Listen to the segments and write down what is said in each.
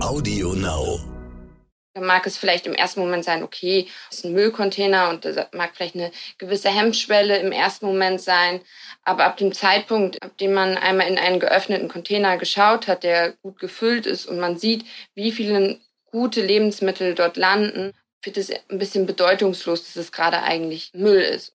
Audio Now. Da mag es vielleicht im ersten Moment sein, okay, es ist ein Müllcontainer und das mag vielleicht eine gewisse Hemmschwelle im ersten Moment sein. Aber ab dem Zeitpunkt, ab dem man einmal in einen geöffneten Container geschaut hat, der gut gefüllt ist und man sieht, wie viele gute Lebensmittel dort landen, wird es ein bisschen bedeutungslos, dass es gerade eigentlich Müll ist.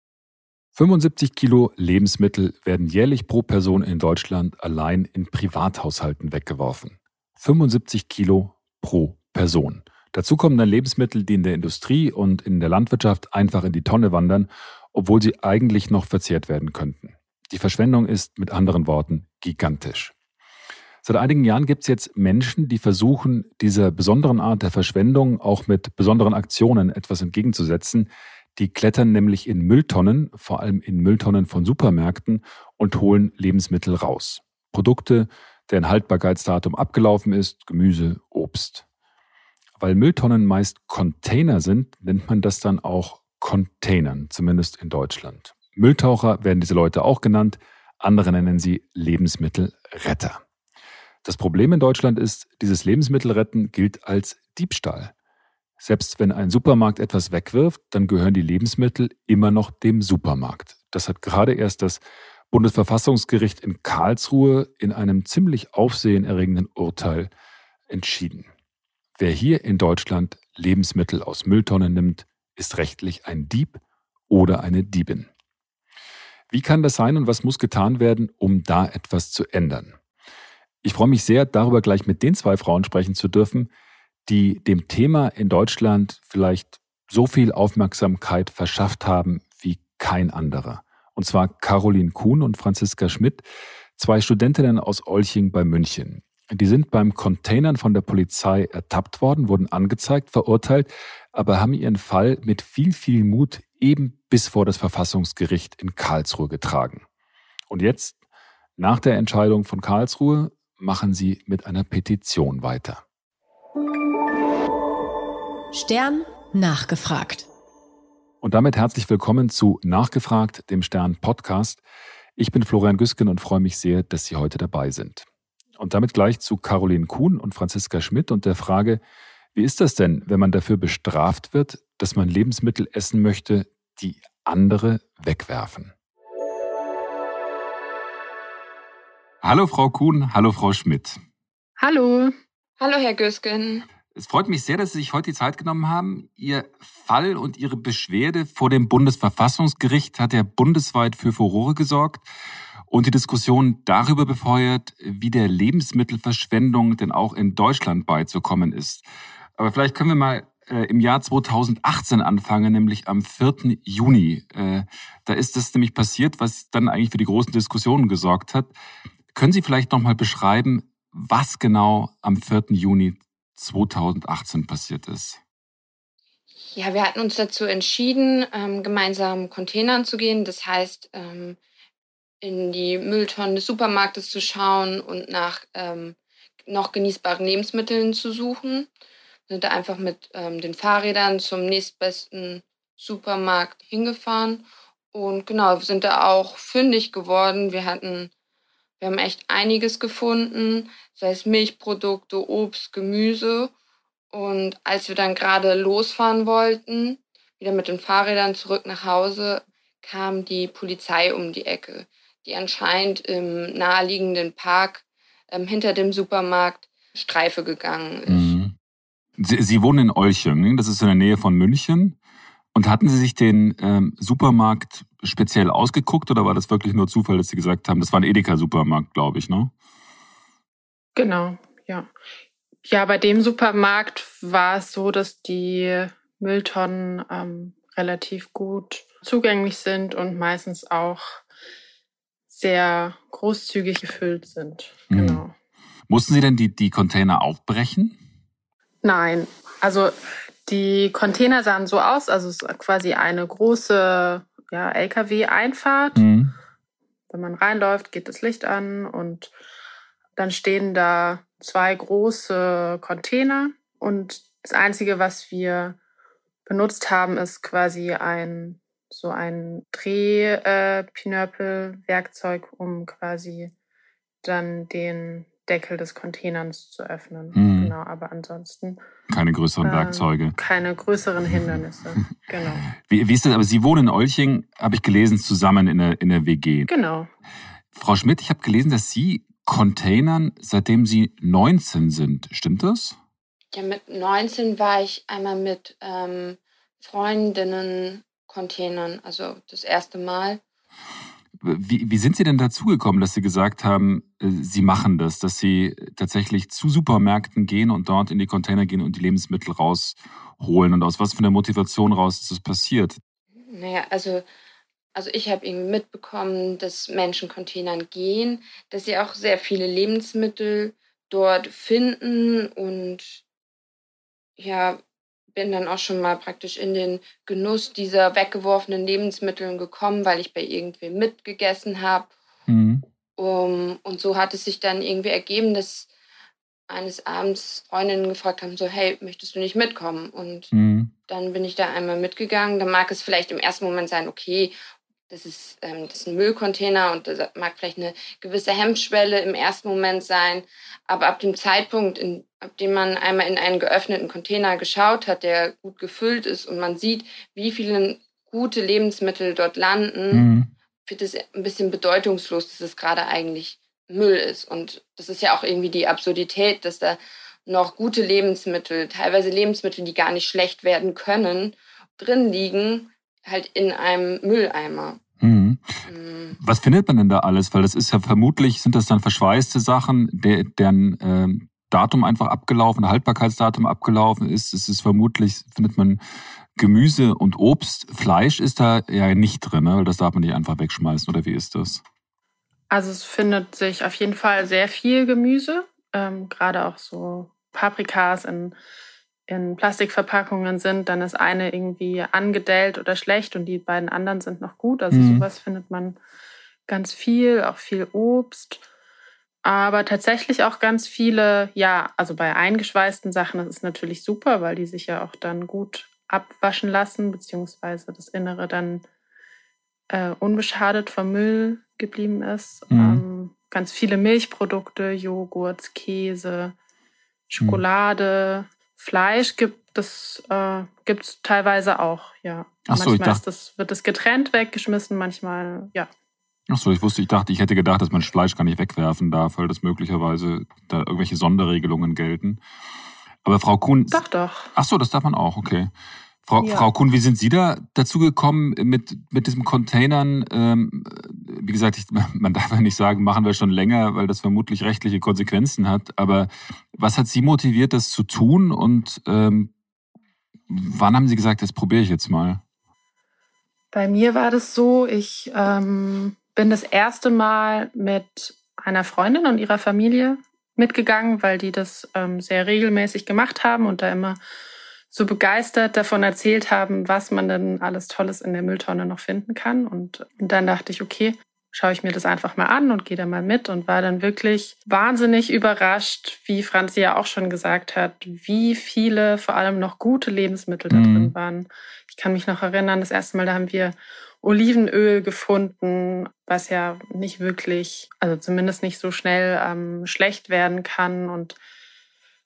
75 Kilo Lebensmittel werden jährlich pro Person in Deutschland allein in Privathaushalten weggeworfen. 75 Kilo pro Person. Dazu kommen dann Lebensmittel, die in der Industrie und in der Landwirtschaft einfach in die Tonne wandern, obwohl sie eigentlich noch verzehrt werden könnten. Die Verschwendung ist mit anderen Worten gigantisch. Seit einigen Jahren gibt es jetzt Menschen, die versuchen, dieser besonderen Art der Verschwendung auch mit besonderen Aktionen etwas entgegenzusetzen. Die klettern nämlich in Mülltonnen, vor allem in Mülltonnen von Supermärkten, und holen Lebensmittel raus. Produkte, deren Haltbarkeitsdatum abgelaufen ist, Gemüse, Obst. Weil Mülltonnen meist Container sind, nennt man das dann auch Containern, zumindest in Deutschland. Mülltaucher werden diese Leute auch genannt, andere nennen sie Lebensmittelretter. Das Problem in Deutschland ist, dieses Lebensmittelretten gilt als Diebstahl. Selbst wenn ein Supermarkt etwas wegwirft, dann gehören die Lebensmittel immer noch dem Supermarkt. Das hat gerade erst das Bundesverfassungsgericht in Karlsruhe in einem ziemlich aufsehenerregenden Urteil entschieden. Wer hier in Deutschland Lebensmittel aus Mülltonnen nimmt, ist rechtlich ein Dieb oder eine Diebin. Wie kann das sein und was muss getan werden, um da etwas zu ändern? Ich freue mich sehr, darüber gleich mit den zwei Frauen sprechen zu dürfen, die dem Thema in Deutschland vielleicht so viel Aufmerksamkeit verschafft haben wie kein anderer. Und zwar Caroline Kuhn und Franziska Schmidt, zwei Studentinnen aus Olching bei München. Die sind beim Containern von der Polizei ertappt worden, wurden angezeigt, verurteilt, aber haben ihren Fall mit viel, viel Mut eben bis vor das Verfassungsgericht in Karlsruhe getragen. Und jetzt, nach der Entscheidung von Karlsruhe, machen Sie mit einer Petition weiter. Stern nachgefragt. Und damit herzlich willkommen zu Nachgefragt, dem Stern Podcast. Ich bin Florian Güsken und freue mich sehr, dass Sie heute dabei sind. Und damit gleich zu Caroline Kuhn und Franziska Schmidt und der Frage, wie ist das denn, wenn man dafür bestraft wird, dass man Lebensmittel essen möchte, die andere wegwerfen? Hallo Frau Kuhn, hallo Frau Schmidt. Hallo. Hallo Herr Güsken. Es freut mich sehr, dass Sie sich heute die Zeit genommen haben. Ihr Fall und Ihre Beschwerde vor dem Bundesverfassungsgericht hat ja bundesweit für Furore gesorgt und die Diskussion darüber befeuert, wie der Lebensmittelverschwendung denn auch in Deutschland beizukommen ist. Aber vielleicht können wir mal äh, im Jahr 2018 anfangen, nämlich am 4. Juni. Äh, da ist es nämlich passiert, was dann eigentlich für die großen Diskussionen gesorgt hat. Können Sie vielleicht nochmal beschreiben, was genau am 4. Juni 2018 passiert ist? Ja, wir hatten uns dazu entschieden, ähm, gemeinsam Containern zu gehen. Das heißt, ähm, in die Mülltonnen des Supermarktes zu schauen und nach ähm, noch genießbaren Lebensmitteln zu suchen. Wir sind da einfach mit den Fahrrädern zum nächstbesten Supermarkt hingefahren und genau, sind da auch fündig geworden. Wir hatten wir haben echt einiges gefunden, sei es Milchprodukte, Obst, Gemüse. Und als wir dann gerade losfahren wollten, wieder mit den Fahrrädern zurück nach Hause, kam die Polizei um die Ecke, die anscheinend im naheliegenden Park ähm, hinter dem Supermarkt Streife gegangen ist. Mhm. Sie, Sie, wohnen in Olching, ne? das ist in der Nähe von München. Und hatten Sie sich den ähm, Supermarkt speziell ausgeguckt oder war das wirklich nur Zufall, dass Sie gesagt haben, das war ein Edeka-Supermarkt, glaube ich, ne? Genau, ja. Ja, bei dem Supermarkt war es so, dass die Mülltonnen ähm, relativ gut zugänglich sind und meistens auch sehr großzügig gefüllt sind. Mhm. Genau. Mussten Sie denn die, die Container aufbrechen? Nein, also die Container sahen so aus, also es ist quasi eine große ja, LKW-Einfahrt. Mhm. Wenn man reinläuft, geht das Licht an und dann stehen da zwei große Container und das Einzige, was wir benutzt haben, ist quasi ein so ein Drehpinörpel-Werkzeug, um quasi dann den Deckel des Containers zu öffnen. Mhm. Genau, aber ansonsten. Keine größeren äh, Werkzeuge. Keine größeren Hindernisse, genau. Wie, wie ist das? Aber Sie wohnen in Olching, habe ich gelesen, zusammen in der, in der WG. Genau. Frau Schmidt, ich habe gelesen, dass Sie Containern, seitdem Sie 19 sind. Stimmt das? Ja, mit 19 war ich einmal mit ähm, Freundinnen Containern, also das erste Mal. Wie, wie sind Sie denn dazugekommen, dass Sie gesagt haben, äh, Sie machen das, dass Sie tatsächlich zu Supermärkten gehen und dort in die Container gehen und die Lebensmittel rausholen? Und aus was von der Motivation raus ist das passiert? Naja, also, also ich habe irgendwie mitbekommen, dass Menschen Containern gehen, dass sie auch sehr viele Lebensmittel dort finden und ja, bin dann auch schon mal praktisch in den Genuss dieser weggeworfenen Lebensmittel gekommen, weil ich bei irgendwem mitgegessen habe. Mhm. Um, und so hat es sich dann irgendwie ergeben, dass eines Abends Freundinnen gefragt haben, so, hey, möchtest du nicht mitkommen? Und mhm. dann bin ich da einmal mitgegangen. Da mag es vielleicht im ersten Moment sein, okay, das ist, ähm, das ist ein Müllcontainer und das mag vielleicht eine gewisse Hemmschwelle im ersten Moment sein. Aber ab dem Zeitpunkt, in, ab dem man einmal in einen geöffneten Container geschaut hat, der gut gefüllt ist und man sieht, wie viele gute Lebensmittel dort landen, mhm. wird es ein bisschen bedeutungslos, dass es gerade eigentlich Müll ist. Und das ist ja auch irgendwie die Absurdität, dass da noch gute Lebensmittel, teilweise Lebensmittel, die gar nicht schlecht werden können, drin liegen, halt in einem Mülleimer. Mhm. Mhm. Was findet man denn da alles? Weil das ist ja vermutlich, sind das dann verschweißte Sachen, der, deren äh, Datum einfach abgelaufen, Haltbarkeitsdatum abgelaufen ist. Es ist vermutlich, findet man Gemüse und Obst. Fleisch ist da ja nicht drin, ne? das darf man nicht einfach wegschmeißen, oder wie ist das? Also es findet sich auf jeden Fall sehr viel Gemüse, ähm, gerade auch so Paprikas in in Plastikverpackungen sind, dann ist eine irgendwie angedellt oder schlecht und die beiden anderen sind noch gut. Also mhm. sowas findet man ganz viel, auch viel Obst. Aber tatsächlich auch ganz viele, ja, also bei eingeschweißten Sachen, das ist natürlich super, weil die sich ja auch dann gut abwaschen lassen, beziehungsweise das Innere dann äh, unbeschadet vom Müll geblieben ist. Mhm. Ähm, ganz viele Milchprodukte, Joghurt, Käse, Schokolade, Fleisch gibt es äh, gibt's teilweise auch, ja. Ach so, manchmal ich dachte, das, wird das getrennt weggeschmissen, manchmal, ja. Ach so, ich wusste, ich dachte, ich hätte gedacht, dass man Fleisch gar nicht wegwerfen darf, weil das möglicherweise da irgendwelche Sonderregelungen gelten. Aber Frau Kuhn. Doch, doch. Ach so, das darf man auch, okay. Frau, ja. Frau Kuhn, wie sind Sie da dazu gekommen mit, mit diesem Containern? Ähm, wie gesagt, ich, man darf ja nicht sagen, machen wir schon länger, weil das vermutlich rechtliche Konsequenzen hat. Aber was hat Sie motiviert, das zu tun? Und ähm, wann haben Sie gesagt, das probiere ich jetzt mal? Bei mir war das so, ich ähm, bin das erste Mal mit einer Freundin und ihrer Familie mitgegangen, weil die das ähm, sehr regelmäßig gemacht haben und da immer so begeistert davon erzählt haben, was man denn alles Tolles in der Mülltonne noch finden kann. Und, und dann dachte ich, okay, schaue ich mir das einfach mal an und gehe da mal mit und war dann wirklich wahnsinnig überrascht, wie Franzi ja auch schon gesagt hat, wie viele vor allem noch gute Lebensmittel da drin mhm. waren. Ich kann mich noch erinnern, das erste Mal, da haben wir Olivenöl gefunden, was ja nicht wirklich, also zumindest nicht so schnell ähm, schlecht werden kann. Und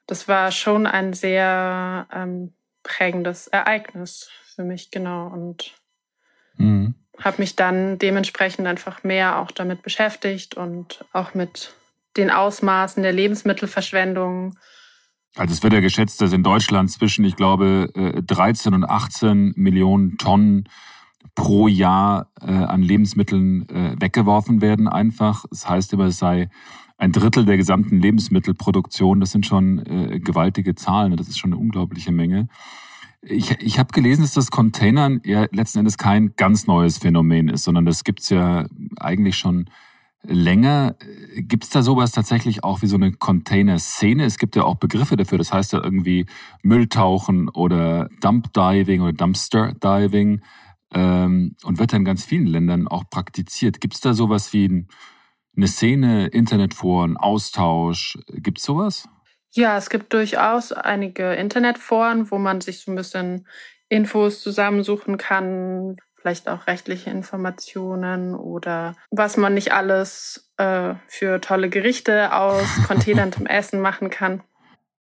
das war schon ein sehr ähm, prägendes Ereignis für mich, genau. Und mhm. habe mich dann dementsprechend einfach mehr auch damit beschäftigt und auch mit den Ausmaßen der Lebensmittelverschwendung. Also es wird ja geschätzt, dass in Deutschland zwischen, ich glaube, 13 äh, und 18 Millionen Tonnen pro Jahr äh, an Lebensmitteln äh, weggeworfen werden einfach. Das heißt immer, es sei ein Drittel der gesamten Lebensmittelproduktion. Das sind schon äh, gewaltige Zahlen. Das ist schon eine unglaubliche Menge. Ich, ich habe gelesen, dass das Containern ja letzten Endes kein ganz neues Phänomen ist, sondern das gibt's ja eigentlich schon länger. Gibt's da sowas tatsächlich auch wie so eine Container-Szene? Es gibt ja auch Begriffe dafür. Das heißt ja irgendwie Mülltauchen oder Dump-Diving oder Dumpster-Diving ähm, und wird ja in ganz vielen Ländern auch praktiziert. Gibt's da sowas wie ein eine Szene, Internetforen, Austausch? Gibt es sowas? Ja, es gibt durchaus einige Internetforen, wo man sich so ein bisschen Infos zusammensuchen kann, vielleicht auch rechtliche Informationen oder was man nicht alles äh, für tolle Gerichte aus Containern zum Essen machen kann.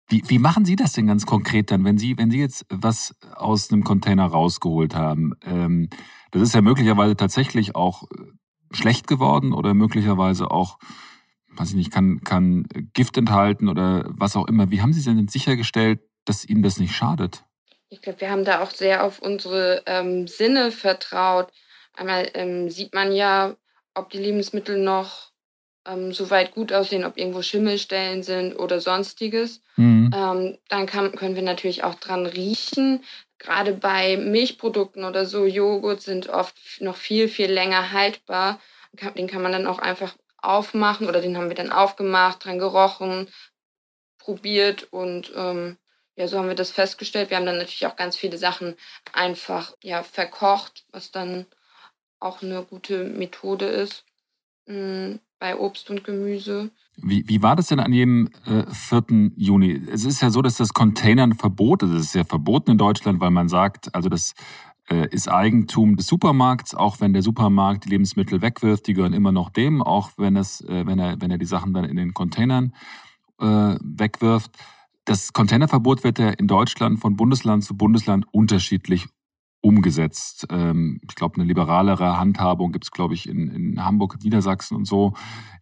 Wie, wie machen Sie das denn ganz konkret dann, wenn Sie, wenn Sie jetzt was aus einem Container rausgeholt haben? Ähm, das ist ja möglicherweise tatsächlich auch schlecht geworden oder möglicherweise auch, weiß ich nicht, kann, kann Gift enthalten oder was auch immer. Wie haben Sie denn sichergestellt, dass Ihnen das nicht schadet? Ich glaube, wir haben da auch sehr auf unsere ähm, Sinne vertraut. Einmal ähm, sieht man ja, ob die Lebensmittel noch ähm, soweit gut aussehen, ob irgendwo Schimmelstellen sind oder sonstiges. Mhm. Ähm, dann kann, können wir natürlich auch dran riechen. Gerade bei Milchprodukten oder so, Joghurt sind oft noch viel, viel länger haltbar. Den kann man dann auch einfach aufmachen oder den haben wir dann aufgemacht, dran gerochen, probiert und ähm, ja, so haben wir das festgestellt. Wir haben dann natürlich auch ganz viele Sachen einfach ja, verkocht, was dann auch eine gute Methode ist. Bei Obst und Gemüse. Wie, wie war das denn an jedem äh, 4. Juni? Es ist ja so, dass das Containern verboten ist. Es ist ja verboten in Deutschland, weil man sagt, also das äh, ist Eigentum des Supermarkts, auch wenn der Supermarkt die Lebensmittel wegwirft, die gehören immer noch dem, auch wenn, es, äh, wenn, er, wenn er die Sachen dann in den Containern äh, wegwirft. Das Containerverbot wird ja in Deutschland von Bundesland zu Bundesland unterschiedlich umgesetzt. Ähm, ich glaube, eine liberalere Handhabung gibt es, glaube ich, in, in Hamburg, Niedersachsen und so.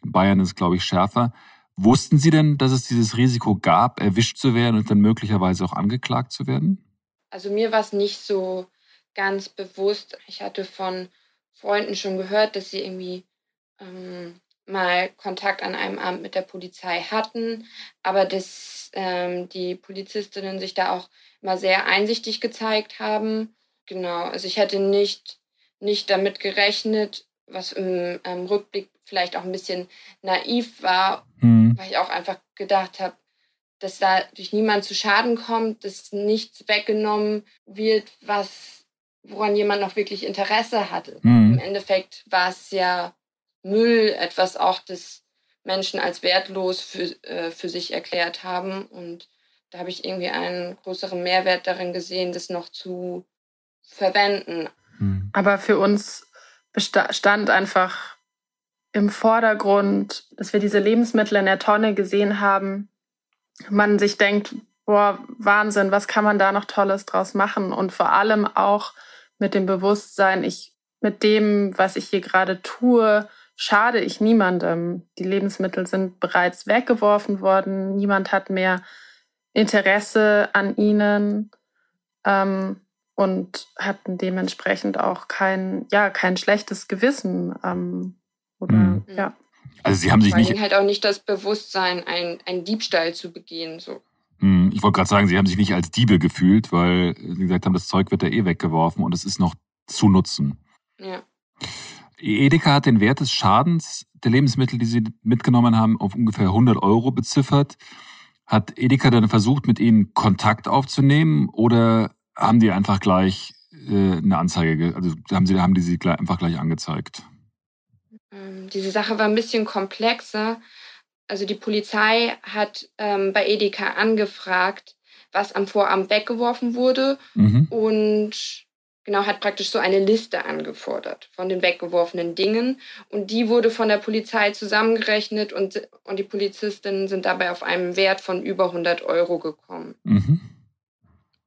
In Bayern ist es, glaube ich, schärfer. Wussten Sie denn, dass es dieses Risiko gab, erwischt zu werden und dann möglicherweise auch angeklagt zu werden? Also mir war es nicht so ganz bewusst. Ich hatte von Freunden schon gehört, dass sie irgendwie ähm, mal Kontakt an einem Abend mit der Polizei hatten, aber dass ähm, die Polizistinnen sich da auch immer sehr einsichtig gezeigt haben Genau, also ich hätte nicht, nicht damit gerechnet, was im ähm, Rückblick vielleicht auch ein bisschen naiv war, mhm. weil ich auch einfach gedacht habe, dass da durch niemand zu Schaden kommt, dass nichts weggenommen wird, was woran jemand noch wirklich Interesse hatte. Mhm. Im Endeffekt war es ja Müll, etwas auch, das Menschen als wertlos für, äh, für sich erklärt haben. Und da habe ich irgendwie einen größeren Mehrwert darin gesehen, das noch zu verwenden. Hm. Aber für uns stand einfach im Vordergrund, dass wir diese Lebensmittel in der Tonne gesehen haben. Man sich denkt, boah, Wahnsinn, was kann man da noch Tolles draus machen? Und vor allem auch mit dem Bewusstsein, ich, mit dem, was ich hier gerade tue, schade ich niemandem. Die Lebensmittel sind bereits weggeworfen worden. Niemand hat mehr Interesse an ihnen. Ähm, und hatten dementsprechend auch kein, ja, kein schlechtes Gewissen. Ähm, oder, mhm. ja. Also sie haben sich nicht. halt auch nicht das Bewusstsein, einen Diebstahl zu begehen. So. Hm, ich wollte gerade sagen, sie haben sich nicht als Diebe gefühlt, weil sie gesagt haben, das Zeug wird ja eh weggeworfen und es ist noch zu nutzen. Ja. Edeka hat den Wert des Schadens der Lebensmittel, die sie mitgenommen haben, auf ungefähr 100 Euro beziffert. Hat Edeka dann versucht, mit ihnen Kontakt aufzunehmen oder haben die einfach gleich äh, eine Anzeige, also haben, sie, haben die sie gleich, einfach gleich angezeigt? Ähm, diese Sache war ein bisschen komplexer. Also die Polizei hat ähm, bei Edeka angefragt, was am Vorabend weggeworfen wurde mhm. und genau hat praktisch so eine Liste angefordert von den weggeworfenen Dingen und die wurde von der Polizei zusammengerechnet und, und die Polizistinnen sind dabei auf einen Wert von über 100 Euro gekommen. Mhm.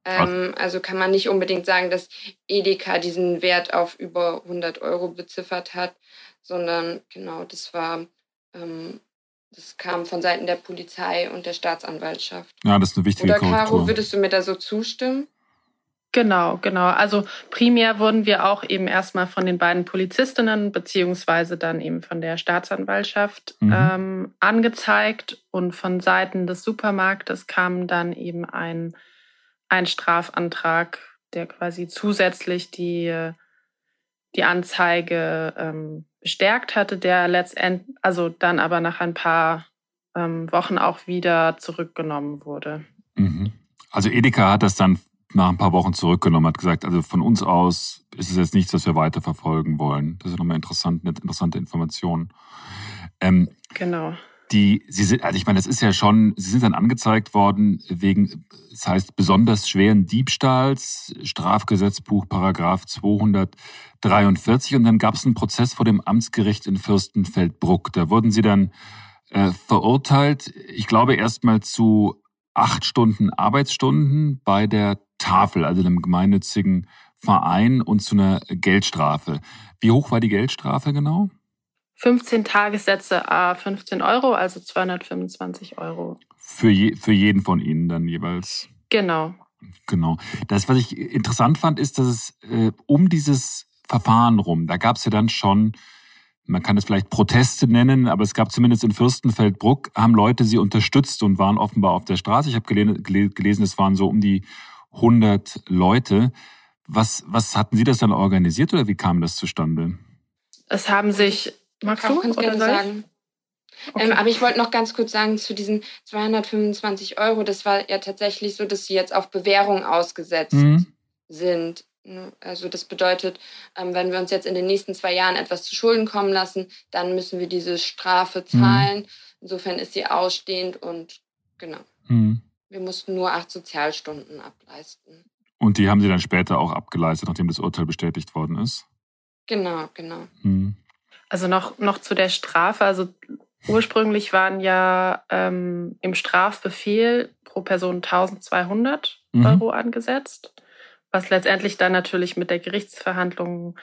Ähm, also kann man nicht unbedingt sagen, dass Edeka diesen Wert auf über 100 Euro beziffert hat, sondern genau, das war, ähm, das kam von Seiten der Polizei und der Staatsanwaltschaft. Ja, das ist eine wichtige Oder Caro, würdest du mir da so zustimmen? Genau, genau. Also primär wurden wir auch eben erstmal von den beiden Polizistinnen beziehungsweise dann eben von der Staatsanwaltschaft mhm. ähm, angezeigt und von Seiten des Supermarktes kam dann eben ein ein Strafantrag, der quasi zusätzlich die, die Anzeige ähm, bestärkt hatte, der letztendlich, also dann aber nach ein paar ähm, Wochen auch wieder zurückgenommen wurde. Mhm. Also Edeka hat das dann nach ein paar Wochen zurückgenommen, hat gesagt, also von uns aus ist es jetzt nichts, was wir weiterverfolgen wollen. Das ist nochmal interessant, eine interessante Information. Ähm, genau. Die, Sie sind, also ich meine, das ist ja schon, Sie sind dann angezeigt worden wegen, das heißt besonders schweren Diebstahls, Strafgesetzbuch Paragraph 243 und dann gab es einen Prozess vor dem Amtsgericht in Fürstenfeldbruck. Da wurden Sie dann äh, verurteilt, ich glaube erstmal zu acht Stunden Arbeitsstunden bei der Tafel, also dem gemeinnützigen Verein und zu einer Geldstrafe. Wie hoch war die Geldstrafe genau? 15 Tagessätze, 15 Euro, also 225 Euro. Für, je, für jeden von Ihnen dann jeweils? Genau. Genau. Das, was ich interessant fand, ist, dass es äh, um dieses Verfahren rum, da gab es ja dann schon, man kann es vielleicht Proteste nennen, aber es gab zumindest in Fürstenfeldbruck, haben Leute sie unterstützt und waren offenbar auf der Straße. Ich habe gelesen, es waren so um die 100 Leute. Was, was hatten Sie das dann organisiert oder wie kam das zustande? Es haben sich Magst du? Kannst gerne sagen. Okay. Ähm, aber ich wollte noch ganz kurz sagen zu diesen 225 Euro. Das war ja tatsächlich so, dass sie jetzt auf Bewährung ausgesetzt mhm. sind. Ne, also das bedeutet, ähm, wenn wir uns jetzt in den nächsten zwei Jahren etwas zu Schulden kommen lassen, dann müssen wir diese Strafe mhm. zahlen. Mhm. Insofern ist sie ausstehend und genau. Mhm. Wir mussten nur acht Sozialstunden ableisten. Und die haben Sie dann später auch abgeleistet, nachdem das Urteil bestätigt worden ist? Genau, genau. Mhm. Also noch, noch zu der Strafe. Also ursprünglich waren ja ähm, im Strafbefehl pro Person 1200 mhm. Euro angesetzt, was letztendlich dann natürlich mit der Gerichtsverhandlung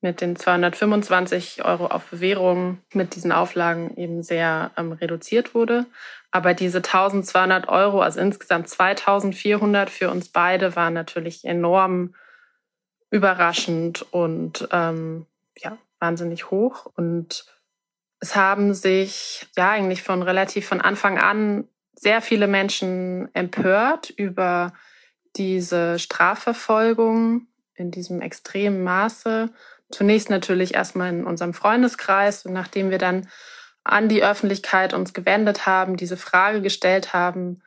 mit den 225 Euro auf Bewährung mit diesen Auflagen eben sehr ähm, reduziert wurde. Aber diese 1200 Euro, also insgesamt 2400 für uns beide, waren natürlich enorm überraschend und ähm, ja, wahnsinnig hoch. Und es haben sich ja eigentlich von relativ von Anfang an sehr viele Menschen empört über diese Strafverfolgung in diesem extremen Maße. Zunächst natürlich erstmal in unserem Freundeskreis und nachdem wir dann an die Öffentlichkeit uns gewendet haben, diese Frage gestellt haben,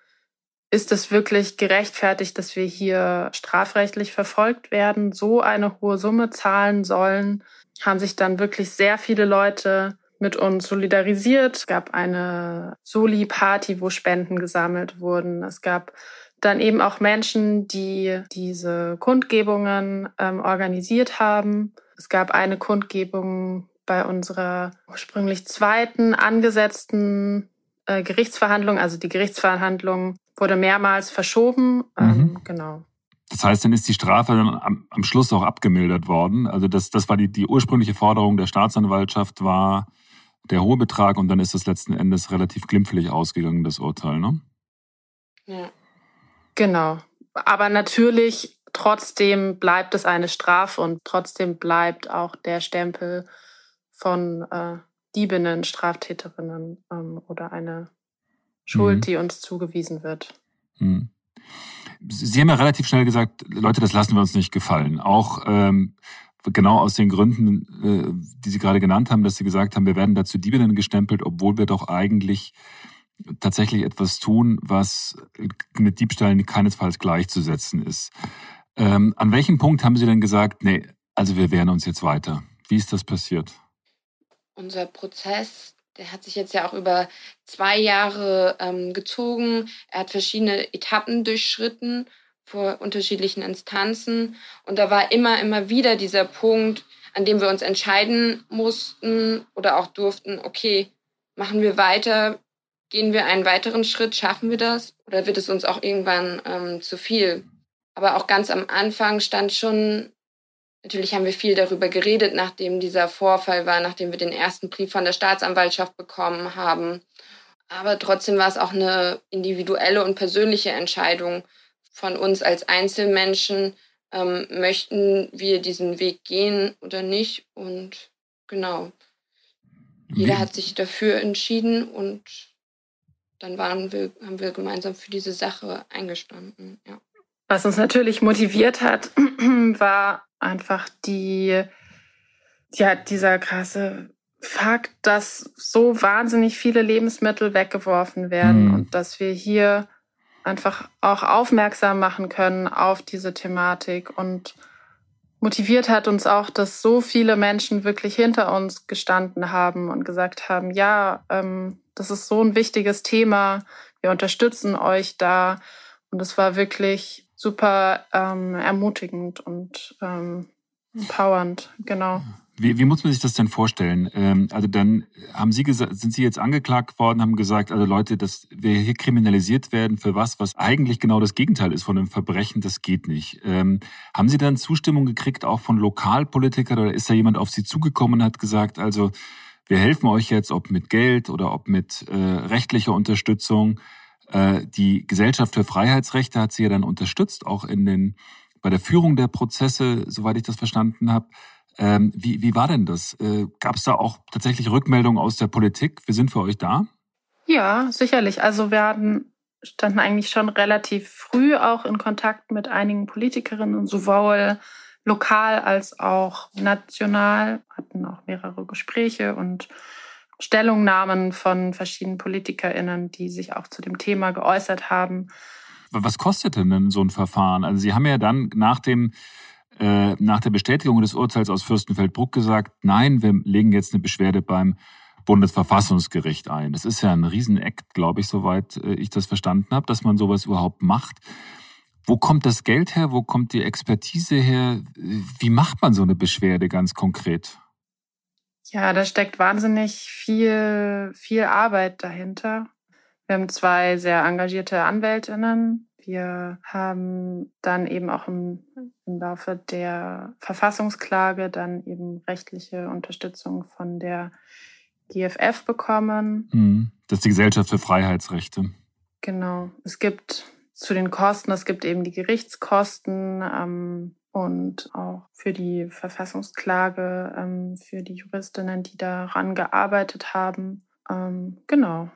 ist es wirklich gerechtfertigt, dass wir hier strafrechtlich verfolgt werden, so eine hohe Summe zahlen sollen? Haben sich dann wirklich sehr viele Leute mit uns solidarisiert. Es gab eine Soli-Party, wo Spenden gesammelt wurden. Es gab dann eben auch Menschen, die diese Kundgebungen ähm, organisiert haben. Es gab eine Kundgebung bei unserer ursprünglich zweiten angesetzten äh, Gerichtsverhandlung. Also die Gerichtsverhandlung wurde mehrmals verschoben. Ähm, mhm. genau. Das heißt, dann ist die Strafe dann am, am, Schluss auch abgemildert worden. Also das, das war die, die ursprüngliche Forderung der Staatsanwaltschaft, war der hohe Betrag und dann ist es letzten Endes relativ glimpflich ausgegangen, das Urteil, ne? Ja. Genau. Aber natürlich, trotzdem bleibt es eine Strafe und trotzdem bleibt auch der Stempel von äh, Diebinnen, Straftäterinnen ähm, oder eine Schuld, mhm. die uns zugewiesen wird. Mhm. Sie haben ja relativ schnell gesagt, Leute, das lassen wir uns nicht gefallen. Auch ähm, genau aus den Gründen, äh, die Sie gerade genannt haben, dass Sie gesagt haben, wir werden dazu Diebinnen gestempelt, obwohl wir doch eigentlich tatsächlich etwas tun, was mit Diebstahl keinesfalls gleichzusetzen ist. Ähm, an welchem Punkt haben Sie denn gesagt, nee, also wir wehren uns jetzt weiter? Wie ist das passiert? Unser Prozess der hat sich jetzt ja auch über zwei Jahre ähm, gezogen. Er hat verschiedene Etappen durchschritten vor unterschiedlichen Instanzen. Und da war immer, immer wieder dieser Punkt, an dem wir uns entscheiden mussten oder auch durften, okay, machen wir weiter, gehen wir einen weiteren Schritt, schaffen wir das oder wird es uns auch irgendwann ähm, zu viel? Aber auch ganz am Anfang stand schon Natürlich haben wir viel darüber geredet, nachdem dieser Vorfall war, nachdem wir den ersten Brief von der Staatsanwaltschaft bekommen haben. Aber trotzdem war es auch eine individuelle und persönliche Entscheidung von uns als Einzelmenschen, ähm, möchten wir diesen Weg gehen oder nicht. Und genau, jeder hat sich dafür entschieden und dann waren wir, haben wir gemeinsam für diese Sache eingestanden. Ja. Was uns natürlich motiviert hat, war einfach die, ja, dieser krasse Fakt, dass so wahnsinnig viele Lebensmittel weggeworfen werden mhm. und dass wir hier einfach auch aufmerksam machen können auf diese Thematik und motiviert hat uns auch, dass so viele Menschen wirklich hinter uns gestanden haben und gesagt haben, ja, ähm, das ist so ein wichtiges Thema, wir unterstützen euch da. Und es war wirklich super ähm, ermutigend und ähm, empowernd, genau. Wie, wie muss man sich das denn vorstellen? Ähm, also dann haben Sie gesagt, sind Sie jetzt angeklagt worden, haben gesagt, also Leute, dass wir hier kriminalisiert werden für was, was eigentlich genau das Gegenteil ist von einem Verbrechen, das geht nicht. Ähm, haben Sie dann Zustimmung gekriegt, auch von Lokalpolitikern, oder ist da jemand auf Sie zugekommen und hat gesagt, also wir helfen euch jetzt, ob mit Geld oder ob mit äh, rechtlicher Unterstützung. Äh, die Gesellschaft für Freiheitsrechte hat sie ja dann unterstützt, auch in den bei der Führung der Prozesse, soweit ich das verstanden habe. Ähm, wie, wie war denn das? Äh, Gab es da auch tatsächlich Rückmeldungen aus der Politik? Wir sind für euch da? Ja, sicherlich. Also wir hatten, standen eigentlich schon relativ früh auch in Kontakt mit einigen Politikerinnen, sowohl lokal als auch national, hatten auch mehrere Gespräche und Stellungnahmen von verschiedenen PolitikerInnen, die sich auch zu dem Thema geäußert haben. Was kostet denn so ein Verfahren? Also Sie haben ja dann nach dem äh, nach der Bestätigung des Urteils aus Fürstenfeldbruck gesagt, nein, wir legen jetzt eine Beschwerde beim Bundesverfassungsgericht ein. Das ist ja ein Riesenakt, glaube ich, soweit äh, ich das verstanden habe, dass man sowas überhaupt macht. Wo kommt das Geld her? Wo kommt die Expertise her? Wie macht man so eine Beschwerde ganz konkret? Ja, da steckt wahnsinnig viel, viel Arbeit dahinter. Wir haben zwei sehr engagierte Anwältinnen, wir haben dann eben auch im, im Laufe der Verfassungsklage dann eben rechtliche Unterstützung von der GFF bekommen. Mhm. Das ist die Gesellschaft für Freiheitsrechte. Genau. Es gibt zu den Kosten, es gibt eben die Gerichtskosten ähm, und auch für die Verfassungsklage ähm, für die Juristinnen, die daran gearbeitet haben. Ähm, genau.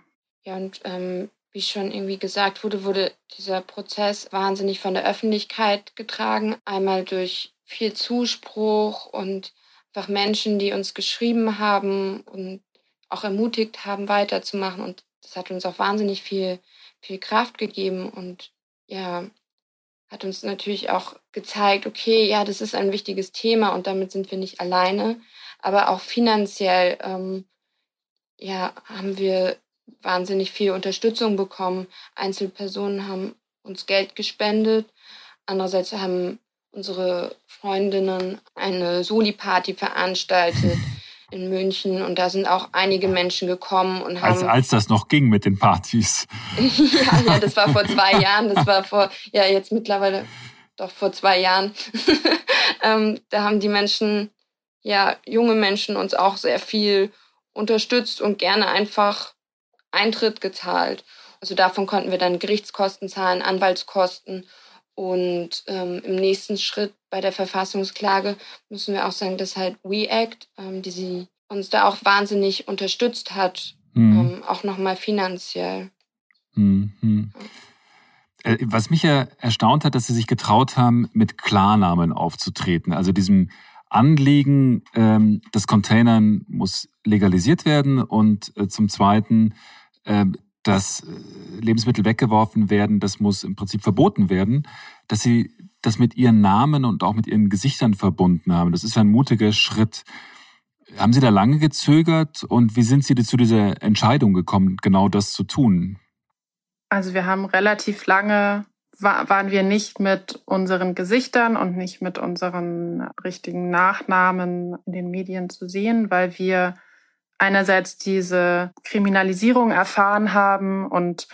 Ja, und ähm, wie schon irgendwie gesagt wurde, wurde dieser Prozess wahnsinnig von der Öffentlichkeit getragen. Einmal durch viel Zuspruch und einfach Menschen, die uns geschrieben haben und auch ermutigt haben, weiterzumachen. Und das hat uns auch wahnsinnig viel, viel Kraft gegeben und ja, hat uns natürlich auch gezeigt, okay, ja, das ist ein wichtiges Thema und damit sind wir nicht alleine. Aber auch finanziell ähm, ja, haben wir wahnsinnig viel Unterstützung bekommen. Einzelpersonen haben uns Geld gespendet. Andererseits haben unsere Freundinnen eine Soli-Party veranstaltet in München und da sind auch einige Menschen gekommen und haben. Als, als das noch ging mit den Partys. ja, ja, das war vor zwei Jahren, das war vor, ja, jetzt mittlerweile doch vor zwei Jahren. ähm, da haben die Menschen, ja, junge Menschen uns auch sehr viel unterstützt und gerne einfach Eintritt gezahlt. Also davon konnten wir dann Gerichtskosten zahlen, Anwaltskosten. Und ähm, im nächsten Schritt bei der Verfassungsklage müssen wir auch sagen, dass halt WeAct, ähm, die sie uns da auch wahnsinnig unterstützt hat, mhm. ähm, auch nochmal finanziell. Mhm. Äh, was mich ja erstaunt hat, dass sie sich getraut haben, mit Klarnamen aufzutreten. Also diesem Anliegen, ähm, das Containern muss legalisiert werden und äh, zum Zweiten ähm, dass äh, Lebensmittel weggeworfen werden, das muss im Prinzip verboten werden, dass sie das mit ihren Namen und auch mit ihren Gesichtern verbunden haben. Das ist ein mutiger Schritt. Haben Sie da lange gezögert und wie sind Sie zu dieser Entscheidung gekommen, genau das zu tun? Also wir haben relativ lange, waren wir nicht mit unseren Gesichtern und nicht mit unseren richtigen Nachnamen in den Medien zu sehen, weil wir einerseits diese Kriminalisierung erfahren haben und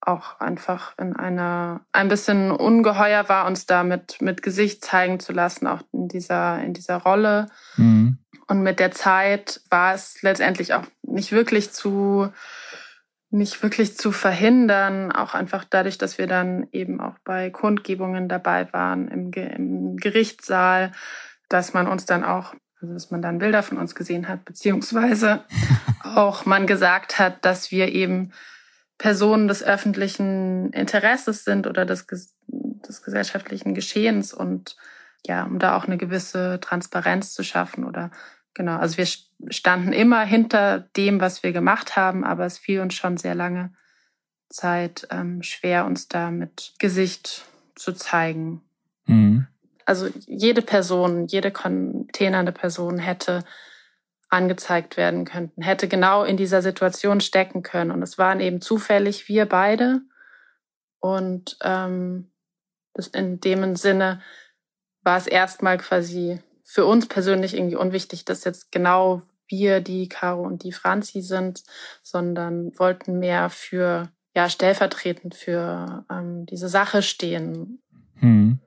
auch einfach in einer ein bisschen ungeheuer war, uns da mit, mit Gesicht zeigen zu lassen, auch in dieser, in dieser Rolle. Mhm. Und mit der Zeit war es letztendlich auch nicht wirklich zu, nicht wirklich zu verhindern, auch einfach dadurch, dass wir dann eben auch bei Kundgebungen dabei waren im, im Gerichtssaal, dass man uns dann auch also dass man dann Bilder von uns gesehen hat, beziehungsweise auch man gesagt hat, dass wir eben Personen des öffentlichen Interesses sind oder des, des gesellschaftlichen Geschehens und ja, um da auch eine gewisse Transparenz zu schaffen oder genau. Also wir standen immer hinter dem, was wir gemacht haben, aber es fiel uns schon sehr lange Zeit ähm, schwer, uns da mit Gesicht zu zeigen. Mhm. also jede Person, jede containernde Person hätte angezeigt werden könnten, hätte genau in dieser Situation stecken können. Und es waren eben zufällig wir beide. Und ähm, in dem Sinne war es erstmal quasi für uns persönlich irgendwie unwichtig, dass jetzt genau wir die Caro und die Franzi sind, sondern wollten mehr für ja stellvertretend für ähm, diese Sache stehen. Hm.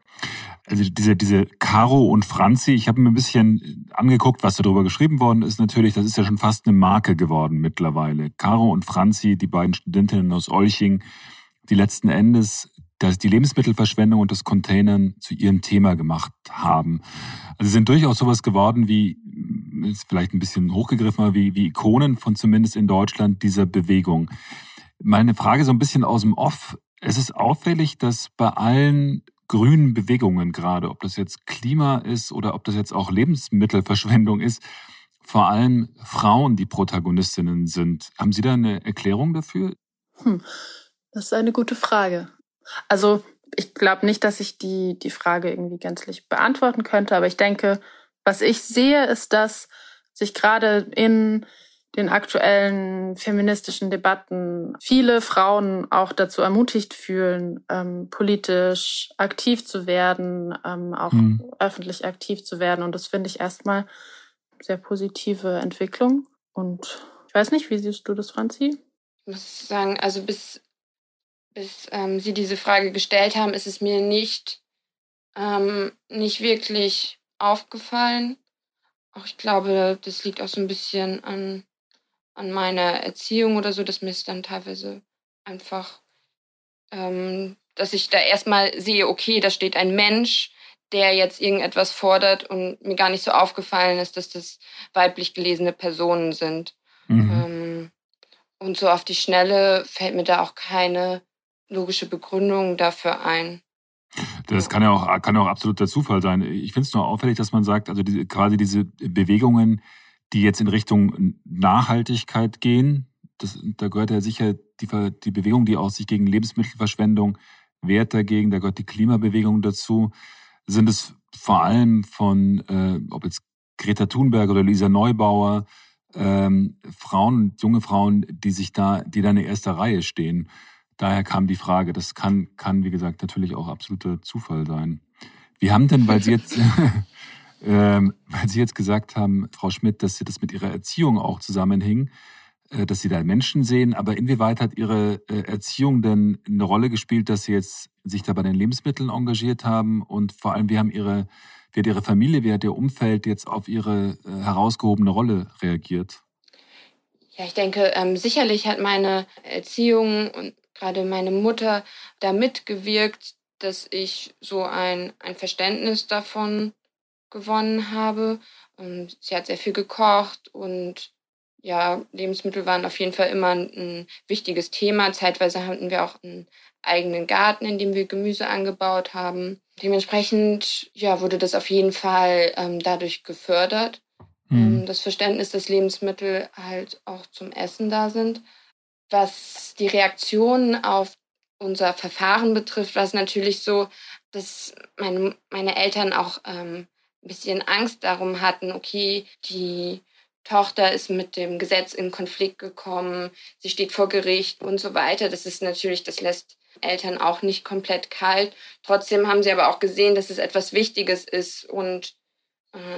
Also diese, diese Caro und Franzi, ich habe mir ein bisschen angeguckt, was darüber geschrieben worden ist. Natürlich, das ist ja schon fast eine Marke geworden mittlerweile. Caro und Franzi, die beiden Studentinnen aus Olching, die letzten Endes dass die Lebensmittelverschwendung und das Containern zu ihrem Thema gemacht haben. Also sind durchaus sowas geworden wie, ist vielleicht ein bisschen hochgegriffen, wie, wie Ikonen von zumindest in Deutschland dieser Bewegung. Meine Frage so ein bisschen aus dem Off. Es ist auffällig, dass bei allen grünen Bewegungen gerade, ob das jetzt Klima ist oder ob das jetzt auch Lebensmittelverschwendung ist, vor allem Frauen die Protagonistinnen sind. Haben Sie da eine Erklärung dafür? Hm, das ist eine gute Frage. Also ich glaube nicht, dass ich die, die Frage irgendwie gänzlich beantworten könnte, aber ich denke, was ich sehe, ist, dass sich gerade in den aktuellen feministischen Debatten viele Frauen auch dazu ermutigt fühlen, ähm, politisch aktiv zu werden, ähm, auch mhm. öffentlich aktiv zu werden. Und das finde ich erstmal sehr positive Entwicklung. Und ich weiß nicht, wie siehst du das, Franzi? Ich muss sagen, also bis, bis ähm, Sie diese Frage gestellt haben, ist es mir nicht, ähm, nicht wirklich aufgefallen. Auch ich glaube, das liegt auch so ein bisschen an an meiner Erziehung oder so, dass mir es dann teilweise einfach, ähm, dass ich da erstmal sehe, okay, da steht ein Mensch, der jetzt irgendetwas fordert und mir gar nicht so aufgefallen ist, dass das weiblich gelesene Personen sind. Mhm. Ähm, und so auf die Schnelle fällt mir da auch keine logische Begründung dafür ein. Das kann ja auch, kann auch absoluter Zufall sein. Ich finde es nur auffällig, dass man sagt, also diese, quasi diese Bewegungen, die jetzt in Richtung Nachhaltigkeit gehen. Das, da gehört ja sicher die, die Bewegung, die auch sich gegen Lebensmittelverschwendung wehrt dagegen. Da gehört die Klimabewegung dazu. Sind es vor allem von, äh, ob jetzt Greta Thunberg oder Lisa Neubauer, ähm, Frauen, junge Frauen, die sich da, die da in der ersten Reihe stehen. Daher kam die Frage. Das kann, kann, wie gesagt, natürlich auch absoluter Zufall sein. Wie haben denn, weil Sie jetzt, ähm, weil Sie jetzt gesagt haben, Frau Schmidt, dass Sie das mit Ihrer Erziehung auch zusammenhing, äh, dass Sie da Menschen sehen. Aber inwieweit hat Ihre äh, Erziehung denn eine Rolle gespielt, dass Sie jetzt sich da bei den Lebensmitteln engagiert haben? Und vor allem, wie haben Ihre, wie hat Ihre Familie, wie hat Ihr Umfeld jetzt auf Ihre äh, herausgehobene Rolle reagiert? Ja, ich denke, ähm, sicherlich hat meine Erziehung und gerade meine Mutter da mitgewirkt, dass ich so ein, ein Verständnis davon gewonnen habe. Ähm, sie hat sehr viel gekocht und ja, Lebensmittel waren auf jeden Fall immer ein, ein, wichtiges Thema. Zeitweise hatten wir auch einen eigenen Garten, in dem wir Gemüse angebaut haben. Dementsprechend ja, wurde das auf jeden Fall ähm, dadurch gefördert. Mhm. Ähm, das Verständnis, dass Lebensmittel halt auch zum Essen da sind. Was die Reaktionen auf unser Verfahren betrifft, war es natürlich so, dass meine, meine Eltern auch ähm, ein bisschen Angst darum hatten, okay, die Tochter ist mit dem Gesetz in Konflikt gekommen, sie steht vor Gericht und so weiter. Das ist natürlich, das lässt Eltern auch nicht komplett kalt. Trotzdem haben sie aber auch gesehen, dass es etwas Wichtiges ist und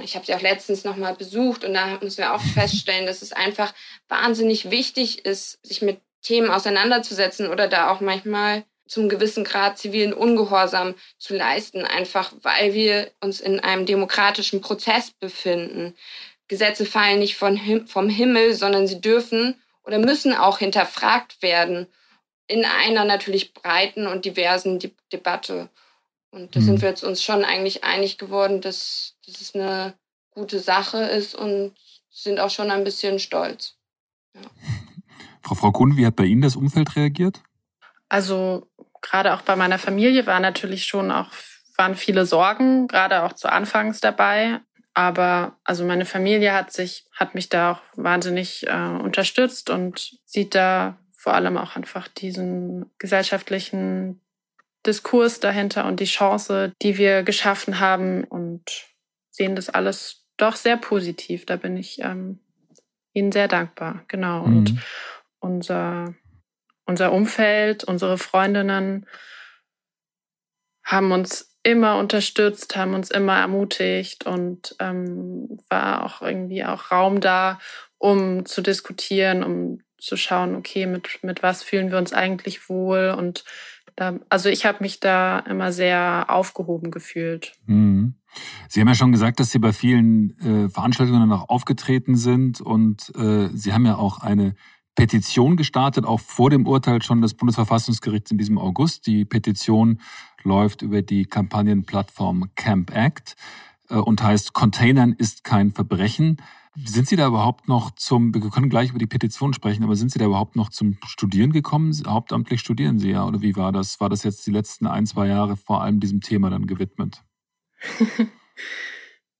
ich habe sie auch letztens nochmal besucht und da müssen wir auch feststellen, dass es einfach wahnsinnig wichtig ist, sich mit Themen auseinanderzusetzen oder da auch manchmal zum gewissen Grad zivilen Ungehorsam zu leisten, einfach weil wir uns in einem demokratischen Prozess befinden. Gesetze fallen nicht von, vom Himmel, sondern sie dürfen oder müssen auch hinterfragt werden in einer natürlich breiten und diversen De Debatte. Und da mhm. sind wir jetzt uns schon eigentlich einig geworden, dass, dass es eine gute Sache ist und sind auch schon ein bisschen stolz. Ja. Frau Frau Kuhn, wie hat bei Ihnen das Umfeld reagiert? Also gerade auch bei meiner Familie war natürlich schon auch, waren viele Sorgen, gerade auch zu Anfangs dabei. Aber also meine Familie hat sich, hat mich da auch wahnsinnig äh, unterstützt und sieht da vor allem auch einfach diesen gesellschaftlichen Diskurs dahinter und die Chance, die wir geschaffen haben und sehen das alles doch sehr positiv. Da bin ich ähm, Ihnen sehr dankbar. Genau. Mhm. Und unser, unser Umfeld, unsere Freundinnen haben uns immer unterstützt, haben uns immer ermutigt und ähm, war auch irgendwie auch Raum da, um zu diskutieren, um zu schauen, okay, mit, mit was fühlen wir uns eigentlich wohl und also ich habe mich da immer sehr aufgehoben gefühlt. Mhm. Sie haben ja schon gesagt, dass Sie bei vielen äh, Veranstaltungen noch aufgetreten sind und äh, Sie haben ja auch eine Petition gestartet, auch vor dem Urteil schon des Bundesverfassungsgerichts in diesem August. Die Petition läuft über die Kampagnenplattform Camp Act äh, und heißt Containern ist kein Verbrechen. Sind Sie da überhaupt noch zum, wir können gleich über die Petition sprechen, aber sind Sie da überhaupt noch zum Studieren gekommen? Hauptamtlich studieren Sie ja, oder wie war das? War das jetzt die letzten ein, zwei Jahre vor allem diesem Thema dann gewidmet?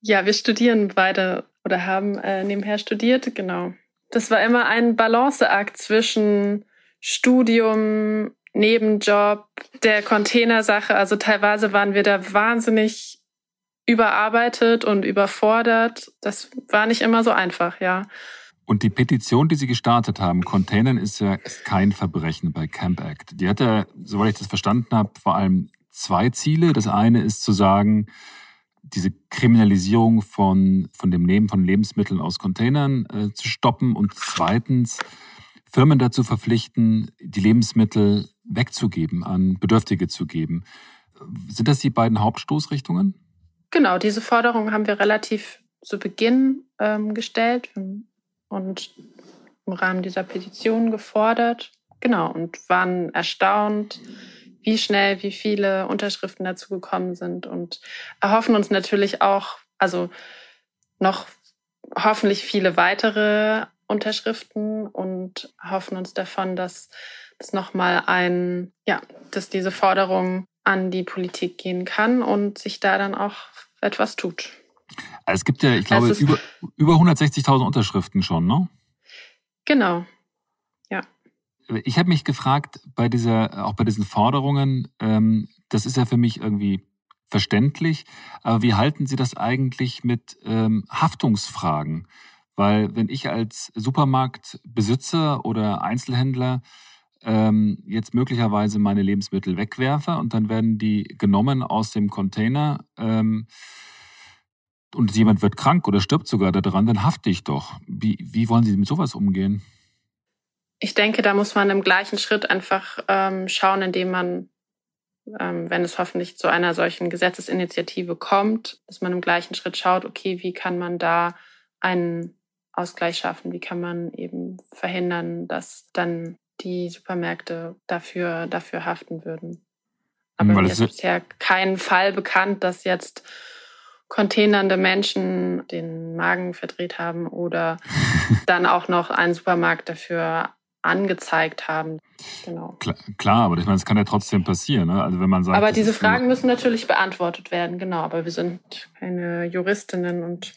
ja, wir studieren beide oder haben äh, nebenher studiert, genau. Das war immer ein Balanceakt zwischen Studium, Nebenjob, der Containersache. Also teilweise waren wir da wahnsinnig überarbeitet und überfordert. Das war nicht immer so einfach, ja. Und die Petition, die Sie gestartet haben, Containern ist ja ist kein Verbrechen bei Camp Act. Die hat ja, soweit ich das verstanden habe, vor allem zwei Ziele. Das eine ist zu sagen, diese Kriminalisierung von, von dem Nehmen von Lebensmitteln aus Containern äh, zu stoppen und zweitens Firmen dazu verpflichten, die Lebensmittel wegzugeben, an Bedürftige zu geben. Sind das die beiden Hauptstoßrichtungen? Genau, diese Forderung haben wir relativ zu Beginn ähm, gestellt und im Rahmen dieser Petition gefordert. Genau, und waren erstaunt, wie schnell, wie viele Unterschriften dazu gekommen sind und erhoffen uns natürlich auch, also noch hoffentlich viele weitere Unterschriften und hoffen uns davon, dass das nochmal ein, ja, dass diese Forderung an die Politik gehen kann und sich da dann auch etwas tut. Also es gibt ja, ich glaube, über, über 160.000 Unterschriften schon, ne? Genau. Ja. Ich habe mich gefragt, bei dieser, auch bei diesen Forderungen, ähm, das ist ja für mich irgendwie verständlich, aber wie halten Sie das eigentlich mit ähm, Haftungsfragen? Weil wenn ich als Supermarktbesitzer oder Einzelhändler ähm, jetzt möglicherweise meine Lebensmittel wegwerfe und dann werden die genommen aus dem Container ähm, und jemand wird krank oder stirbt sogar daran, dann hafte ich doch. Wie, wie wollen Sie mit sowas umgehen? Ich denke, da muss man im gleichen Schritt einfach ähm, schauen, indem man, ähm, wenn es hoffentlich zu einer solchen Gesetzesinitiative kommt, dass man im gleichen Schritt schaut, okay, wie kann man da einen Ausgleich schaffen? Wie kann man eben verhindern, dass dann die Supermärkte dafür, dafür haften würden. Aber mir ist bisher kein Fall bekannt, dass jetzt containernde Menschen den Magen verdreht haben oder dann auch noch einen Supermarkt dafür angezeigt haben. Genau. Klar, klar, aber ich meine, es kann ja trotzdem passieren. Ne? Also wenn man sagt, aber diese Fragen müssen natürlich beantwortet werden, genau. Aber wir sind keine Juristinnen und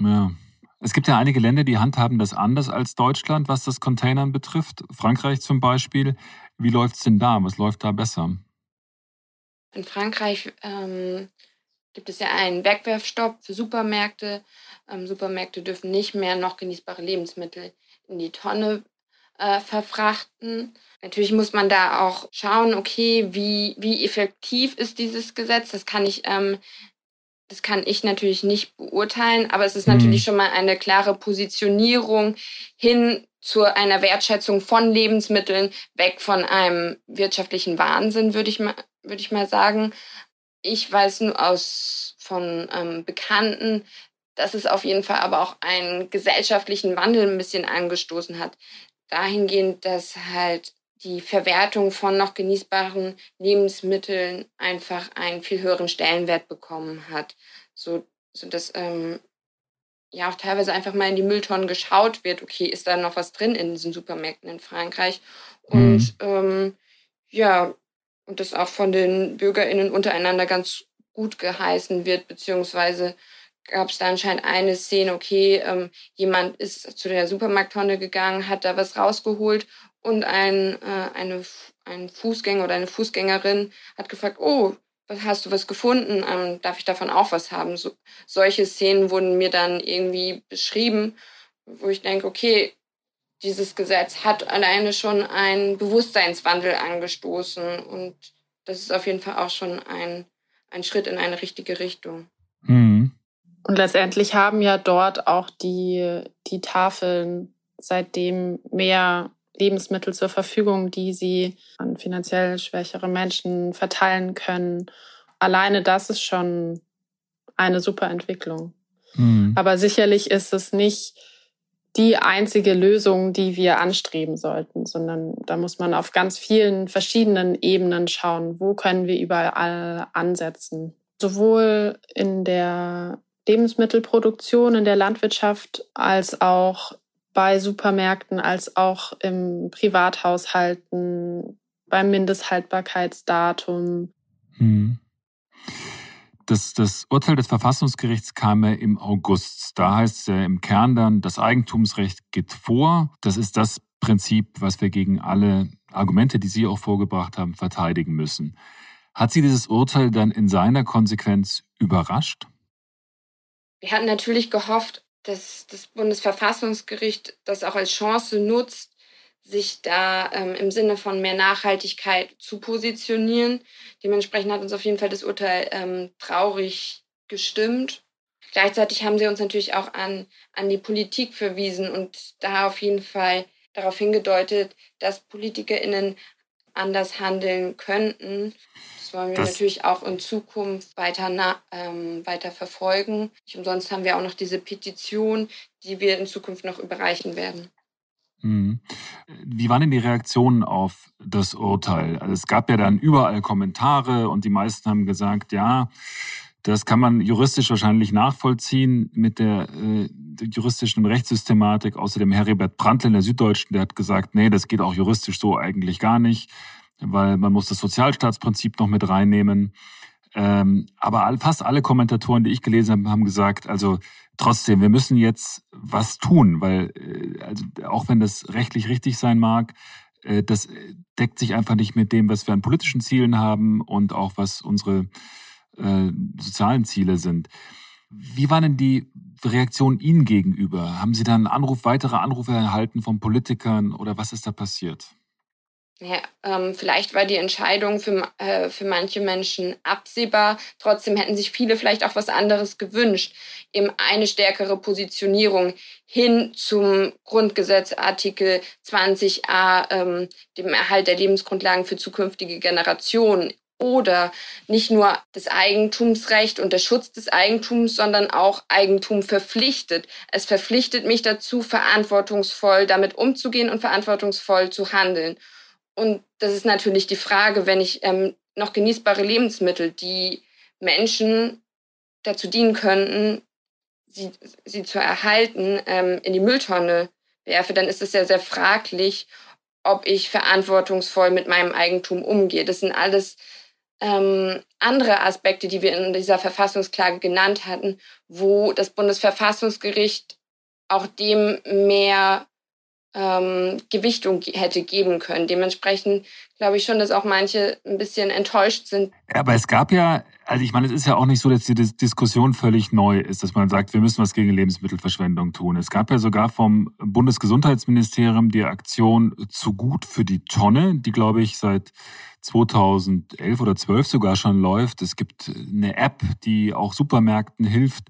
ja. Es gibt ja einige Länder, die handhaben das anders als Deutschland, was das Containern betrifft. Frankreich zum Beispiel. Wie läuft es denn da? Was läuft da besser? In Frankreich ähm, gibt es ja einen Wegwerfstopp für Supermärkte. Ähm, Supermärkte dürfen nicht mehr noch genießbare Lebensmittel in die Tonne äh, verfrachten. Natürlich muss man da auch schauen, okay, wie, wie effektiv ist dieses Gesetz. Das kann ich ähm, das kann ich natürlich nicht beurteilen, aber es ist natürlich mhm. schon mal eine klare Positionierung hin zu einer Wertschätzung von Lebensmitteln, weg von einem wirtschaftlichen Wahnsinn, würde ich mal, würde ich mal sagen. Ich weiß nur aus von ähm, Bekannten, dass es auf jeden Fall aber auch einen gesellschaftlichen Wandel ein bisschen angestoßen hat. Dahingehend, dass halt die Verwertung von noch genießbaren Lebensmitteln einfach einen viel höheren Stellenwert bekommen hat. So, so dass ähm, ja auch teilweise einfach mal in die Mülltonnen geschaut wird, okay, ist da noch was drin in diesen Supermärkten in Frankreich? Und mhm. ähm, ja, und das auch von den BürgerInnen untereinander ganz gut geheißen wird, beziehungsweise gab es da anscheinend eine Szene, okay, ähm, jemand ist zu der Supermarkttonne gegangen, hat da was rausgeholt und ein, äh, eine, ein Fußgänger oder eine Fußgängerin hat gefragt, oh, hast du was gefunden? Ähm, darf ich davon auch was haben? So, solche Szenen wurden mir dann irgendwie beschrieben, wo ich denke, okay, dieses Gesetz hat alleine schon einen Bewusstseinswandel angestoßen und das ist auf jeden Fall auch schon ein, ein Schritt in eine richtige Richtung. Mhm. Und letztendlich haben ja dort auch die, die Tafeln seitdem mehr Lebensmittel zur Verfügung, die sie an finanziell schwächere Menschen verteilen können. Alleine das ist schon eine super Entwicklung. Mhm. Aber sicherlich ist es nicht die einzige Lösung, die wir anstreben sollten, sondern da muss man auf ganz vielen verschiedenen Ebenen schauen, wo können wir überall ansetzen. Sowohl in der Lebensmittelproduktion, in der Landwirtschaft, als auch bei Supermärkten als auch im Privathaushalten, beim Mindesthaltbarkeitsdatum. Hm. Das, das Urteil des Verfassungsgerichts kam ja im August. Da heißt es ja im Kern dann, das Eigentumsrecht geht vor. Das ist das Prinzip, was wir gegen alle Argumente, die Sie auch vorgebracht haben, verteidigen müssen. Hat Sie dieses Urteil dann in seiner Konsequenz überrascht? Wir hatten natürlich gehofft, dass das Bundesverfassungsgericht das auch als Chance nutzt, sich da ähm, im Sinne von mehr Nachhaltigkeit zu positionieren. Dementsprechend hat uns auf jeden Fall das Urteil ähm, traurig gestimmt. Gleichzeitig haben sie uns natürlich auch an, an die Politik verwiesen und da auf jeden Fall darauf hingedeutet, dass PolitikerInnen anders handeln könnten. Das wollen wir das natürlich auch in Zukunft weiter, na, ähm, weiter verfolgen. Nicht umsonst haben wir auch noch diese Petition, die wir in Zukunft noch überreichen werden. Mhm. Wie waren denn die Reaktionen auf das Urteil? Also es gab ja dann überall Kommentare und die meisten haben gesagt, ja, das kann man juristisch wahrscheinlich nachvollziehen mit der, äh, juristischen Rechtssystematik. Außerdem Heribert Prantl in der Süddeutschen, der hat gesagt, nee, das geht auch juristisch so eigentlich gar nicht weil man muss das Sozialstaatsprinzip noch mit reinnehmen. Ähm, aber fast alle Kommentatoren, die ich gelesen habe, haben gesagt, also trotzdem, wir müssen jetzt was tun, weil äh, also auch wenn das rechtlich richtig sein mag, äh, das deckt sich einfach nicht mit dem, was wir an politischen Zielen haben und auch was unsere äh, sozialen Ziele sind. Wie war denn die Reaktion Ihnen gegenüber? Haben Sie dann Anruf, weitere Anrufe erhalten von Politikern oder was ist da passiert? Ja, ähm, vielleicht war die Entscheidung für, äh, für manche Menschen absehbar. Trotzdem hätten sich viele vielleicht auch was anderes gewünscht. Eben eine stärkere Positionierung hin zum Grundgesetz Artikel 20a, ähm, dem Erhalt der Lebensgrundlagen für zukünftige Generationen. Oder nicht nur das Eigentumsrecht und der Schutz des Eigentums, sondern auch Eigentum verpflichtet. Es verpflichtet mich dazu, verantwortungsvoll damit umzugehen und verantwortungsvoll zu handeln. Und das ist natürlich die Frage, wenn ich ähm, noch genießbare Lebensmittel, die Menschen dazu dienen könnten, sie, sie zu erhalten, ähm, in die Mülltonne werfe, dann ist es ja sehr fraglich, ob ich verantwortungsvoll mit meinem Eigentum umgehe. Das sind alles ähm, andere Aspekte, die wir in dieser Verfassungsklage genannt hatten, wo das Bundesverfassungsgericht auch dem mehr ähm, Gewichtung hätte geben können. Dementsprechend glaube ich schon, dass auch manche ein bisschen enttäuscht sind. Aber es gab ja, also ich meine, es ist ja auch nicht so, dass die Diskussion völlig neu ist, dass man sagt, wir müssen was gegen Lebensmittelverschwendung tun. Es gab ja sogar vom Bundesgesundheitsministerium die Aktion zu gut für die Tonne, die glaube ich seit 2011 oder 12 sogar schon läuft. Es gibt eine App, die auch Supermärkten hilft,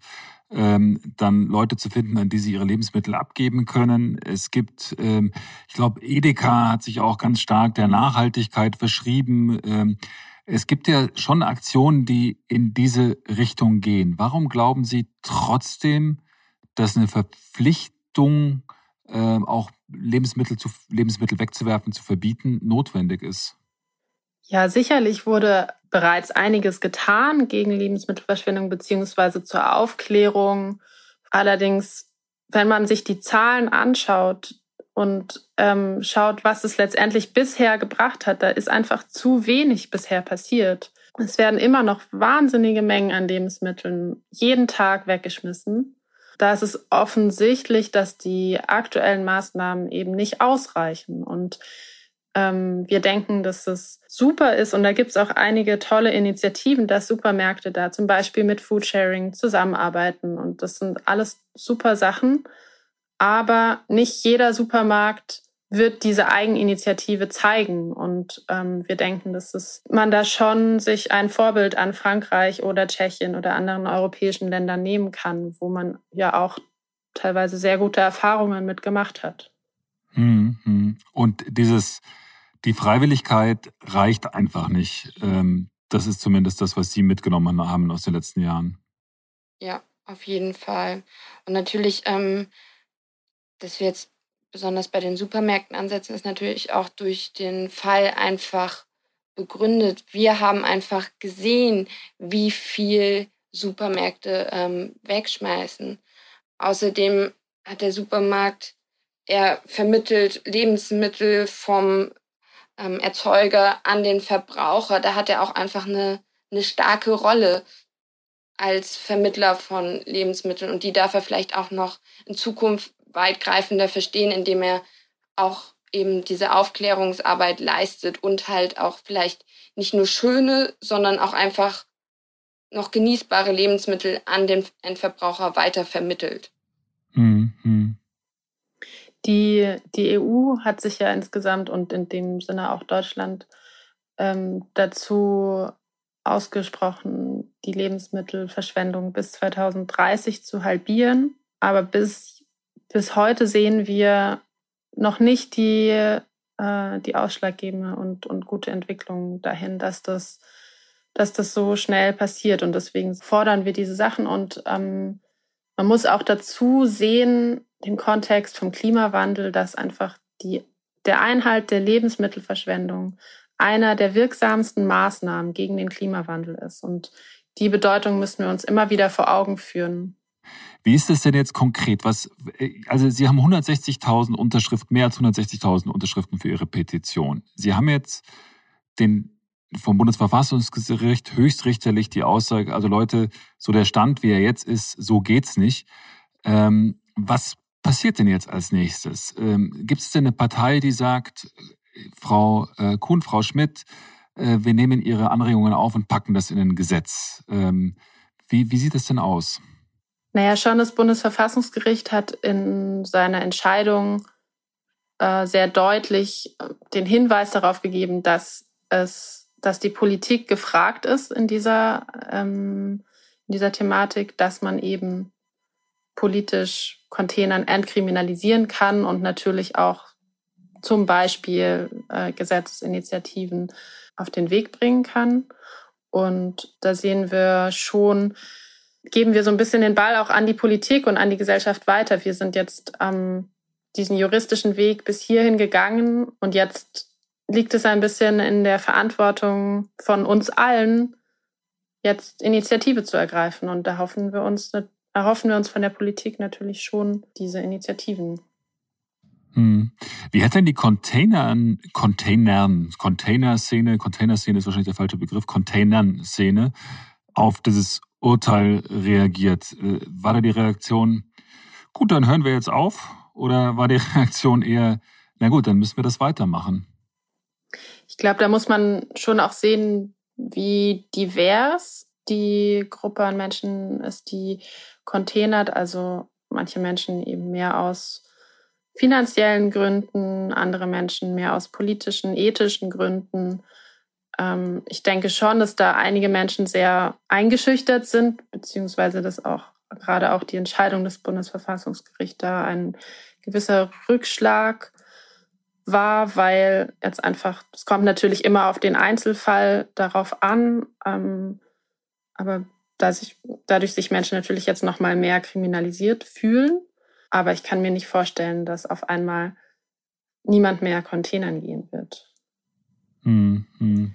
ähm, dann Leute zu finden, an die sie ihre Lebensmittel abgeben können. Es gibt, ähm, ich glaube, Edeka hat sich auch ganz stark der Nachhaltigkeit verschrieben. Ähm, es gibt ja schon Aktionen, die in diese Richtung gehen. Warum glauben Sie trotzdem, dass eine Verpflichtung, äh, auch Lebensmittel, zu, Lebensmittel wegzuwerfen, zu verbieten, notwendig ist? Ja, sicherlich wurde bereits einiges getan gegen Lebensmittelverschwendung beziehungsweise zur Aufklärung. Allerdings, wenn man sich die Zahlen anschaut und ähm, schaut, was es letztendlich bisher gebracht hat, da ist einfach zu wenig bisher passiert. Es werden immer noch wahnsinnige Mengen an Lebensmitteln jeden Tag weggeschmissen. da ist es offensichtlich, dass die aktuellen Maßnahmen eben nicht ausreichen. Und wir denken, dass es super ist. Und da gibt es auch einige tolle Initiativen, dass Supermärkte da zum Beispiel mit Foodsharing zusammenarbeiten. Und das sind alles super Sachen. Aber nicht jeder Supermarkt wird diese Eigeninitiative zeigen. Und ähm, wir denken, dass es, man da schon sich ein Vorbild an Frankreich oder Tschechien oder anderen europäischen Ländern nehmen kann, wo man ja auch teilweise sehr gute Erfahrungen mitgemacht hat. Mhm. Und dieses, die Freiwilligkeit reicht einfach nicht. Ähm, das ist zumindest das, was Sie mitgenommen haben aus den letzten Jahren. Ja, auf jeden Fall. Und natürlich, ähm, dass wir jetzt besonders bei den Supermärkten ansetzen, ist natürlich auch durch den Fall einfach begründet. Wir haben einfach gesehen, wie viel Supermärkte ähm, wegschmeißen. Außerdem hat der Supermarkt, er vermittelt Lebensmittel vom ähm, Erzeuger an den Verbraucher. Da hat er auch einfach eine, eine starke Rolle als Vermittler von Lebensmitteln und die darf er vielleicht auch noch in Zukunft weitgreifender verstehen, indem er auch eben diese Aufklärungsarbeit leistet und halt auch vielleicht nicht nur schöne, sondern auch einfach noch genießbare Lebensmittel an den Endverbraucher weiter vermittelt. Mhm. Die, die EU hat sich ja insgesamt und in dem Sinne auch Deutschland ähm, dazu ausgesprochen, die Lebensmittelverschwendung bis 2030 zu halbieren. Aber bis bis heute sehen wir noch nicht die, äh, die ausschlaggebende und, und gute Entwicklung dahin, dass das, dass das so schnell passiert. Und deswegen fordern wir diese Sachen. Und ähm, man muss auch dazu sehen, den Kontext vom Klimawandel, dass einfach die, der Einhalt der Lebensmittelverschwendung einer der wirksamsten Maßnahmen gegen den Klimawandel ist. Und die Bedeutung müssen wir uns immer wieder vor Augen führen. Wie ist es denn jetzt konkret? Was, also Sie haben 160.000 Unterschriften, mehr als 160.000 Unterschriften für Ihre Petition. Sie haben jetzt den vom Bundesverfassungsgericht höchstrichterlich die Aussage, also Leute, so der Stand, wie er jetzt ist, so geht's nicht. Ähm, was passiert denn jetzt als nächstes? Ähm, Gibt es denn eine Partei, die sagt, Frau äh, Kuhn, Frau Schmidt, äh, wir nehmen Ihre Anregungen auf und packen das in ein Gesetz? Ähm, wie, wie sieht es denn aus? Naja, schon das Bundesverfassungsgericht hat in seiner Entscheidung äh, sehr deutlich äh, den Hinweis darauf gegeben, dass es, dass die Politik gefragt ist in dieser, ähm, in dieser Thematik, dass man eben politisch Containern entkriminalisieren kann und natürlich auch zum Beispiel äh, Gesetzesinitiativen auf den Weg bringen kann. Und da sehen wir schon, geben wir so ein bisschen den Ball auch an die Politik und an die Gesellschaft weiter. Wir sind jetzt ähm, diesen juristischen Weg bis hierhin gegangen und jetzt liegt es ein bisschen in der Verantwortung von uns allen, jetzt Initiative zu ergreifen. Und da hoffen wir uns, erhoffen wir uns von der Politik natürlich schon diese Initiativen. Hm. Wie hat denn die Containern, Containern, Container-Szene, Container-Szene ist wahrscheinlich der falsche Begriff, Containern-Szene auf dieses Urteil reagiert. Äh, war da die Reaktion, gut, dann hören wir jetzt auf? Oder war die Reaktion eher, na gut, dann müssen wir das weitermachen? Ich glaube, da muss man schon auch sehen, wie divers die Gruppe an Menschen ist, die containert. Also manche Menschen eben mehr aus finanziellen Gründen, andere Menschen mehr aus politischen, ethischen Gründen. Ähm, ich denke schon, dass da einige Menschen sehr eingeschüchtert sind, beziehungsweise dass auch gerade auch die Entscheidung des Bundesverfassungsgerichts da ein gewisser Rückschlag war, weil jetzt einfach, es kommt natürlich immer auf den Einzelfall darauf an, ähm, aber da sich, dadurch sich Menschen natürlich jetzt noch mal mehr kriminalisiert fühlen. Aber ich kann mir nicht vorstellen, dass auf einmal niemand mehr Containern gehen wird. Hm, hm.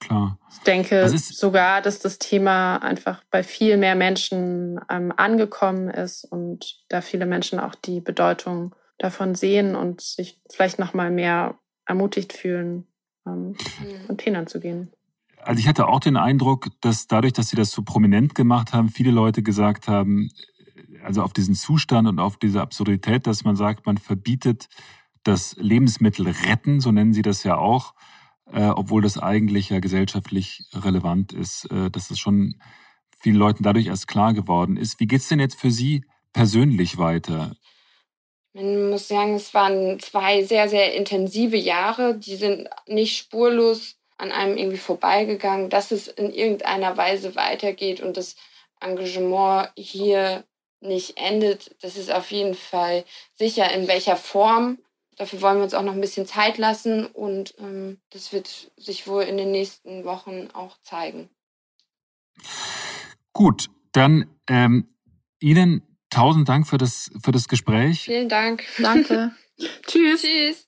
Klar. Ich denke sogar, dass das Thema einfach bei viel mehr Menschen ähm, angekommen ist und da viele Menschen auch die Bedeutung davon sehen und sich vielleicht noch mal mehr ermutigt fühlen, ähm, mhm. Containern zu gehen. Also ich hatte auch den Eindruck, dass dadurch, dass sie das so prominent gemacht haben, viele Leute gesagt haben, also auf diesen Zustand und auf diese Absurdität, dass man sagt, man verbietet das Lebensmittel retten, so nennen Sie das ja auch, äh, obwohl das eigentlich ja gesellschaftlich relevant ist, äh, dass es schon vielen Leuten dadurch erst klar geworden ist. Wie geht es denn jetzt für Sie persönlich weiter? Man muss sagen, es waren zwei sehr, sehr intensive Jahre. Die sind nicht spurlos an einem irgendwie vorbeigegangen, dass es in irgendeiner Weise weitergeht und das Engagement hier nicht endet. Das ist auf jeden Fall sicher, in welcher Form. Dafür wollen wir uns auch noch ein bisschen Zeit lassen und ähm, das wird sich wohl in den nächsten Wochen auch zeigen. Gut, dann ähm, Ihnen tausend Dank für das, für das Gespräch. Vielen Dank. Danke. Tschüss. Tschüss.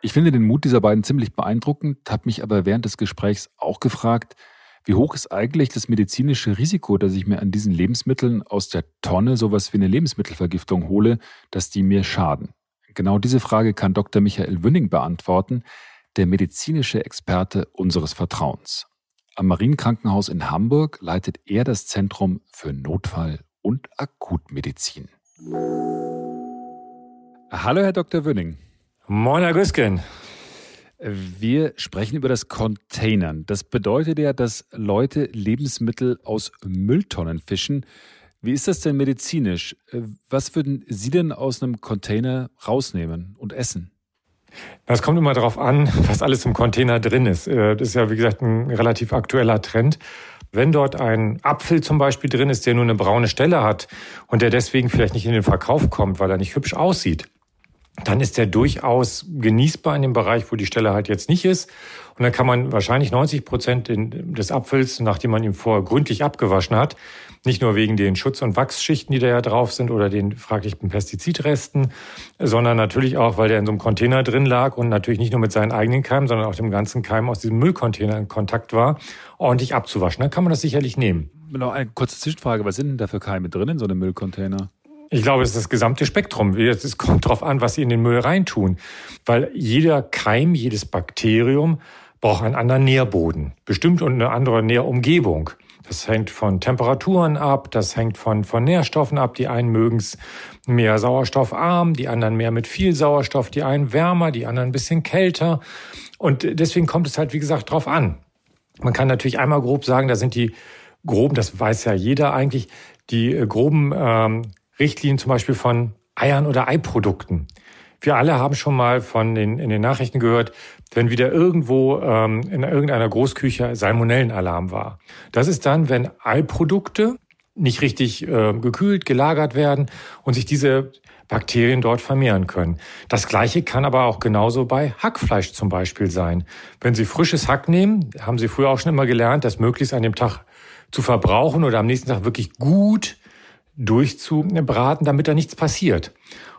Ich finde den Mut dieser beiden ziemlich beeindruckend, habe mich aber während des Gesprächs auch gefragt, wie hoch ist eigentlich das medizinische Risiko, dass ich mir an diesen Lebensmitteln aus der Tonne sowas wie eine Lebensmittelvergiftung hole, dass die mir schaden? Genau diese Frage kann Dr. Michael Wünning beantworten, der medizinische Experte unseres Vertrauens. Am Marienkrankenhaus in Hamburg leitet er das Zentrum für Notfall- und Akutmedizin. Hallo, Herr Dr. Wünning. Moin, Herr Güsken. Wir sprechen über das Containern. Das bedeutet ja, dass Leute Lebensmittel aus Mülltonnen fischen. Wie ist das denn medizinisch? Was würden Sie denn aus einem Container rausnehmen und essen? Das kommt immer darauf an, was alles im Container drin ist. Äh, das ist ja, wie gesagt, ein relativ aktueller Trend. Wenn dort ein Apfel zum Beispiel drin ist, der nur eine braune Stelle hat und der deswegen vielleicht nicht in den Verkauf kommt, weil er nicht hübsch aussieht, dann ist der durchaus genießbar in dem Bereich, wo die Stelle halt jetzt nicht ist. Und dann kann man wahrscheinlich 90 Prozent des Apfels, nachdem man ihn vorher gründlich abgewaschen hat, nicht nur wegen den Schutz- und Wachsschichten, die da ja drauf sind oder den fraglichen Pestizidresten, sondern natürlich auch, weil der in so einem Container drin lag und natürlich nicht nur mit seinen eigenen Keimen, sondern auch dem ganzen Keim aus diesem Müllcontainer in Kontakt war, ordentlich abzuwaschen. Dann kann man das sicherlich nehmen. Noch eine kurze Zwischenfrage. Was sind denn da für Keime drin in so einem Müllcontainer? Ich glaube, es ist das gesamte Spektrum. Es kommt darauf an, was Sie in den Müll reintun. Weil jeder Keim, jedes Bakterium braucht einen anderen Nährboden. Bestimmt und eine andere Nährumgebung. Das hängt von Temperaturen ab, das hängt von, von Nährstoffen ab. Die einen mögen es mehr sauerstoffarm, die anderen mehr mit viel Sauerstoff, die einen wärmer, die anderen ein bisschen kälter. Und deswegen kommt es halt, wie gesagt, drauf an. Man kann natürlich einmal grob sagen, da sind die groben, das weiß ja jeder eigentlich, die äh, groben ähm, Richtlinien zum Beispiel von Eiern oder Eiprodukten. Wir alle haben schon mal von den, in den Nachrichten gehört, wenn wieder irgendwo ähm, in irgendeiner Großküche Salmonellenalarm war. Das ist dann, wenn Eiprodukte nicht richtig äh, gekühlt, gelagert werden und sich diese Bakterien dort vermehren können. Das gleiche kann aber auch genauso bei Hackfleisch zum Beispiel sein. Wenn Sie frisches Hack nehmen, haben Sie früher auch schon immer gelernt, das möglichst an dem Tag zu verbrauchen oder am nächsten Tag wirklich gut durchzubraten, damit da nichts passiert.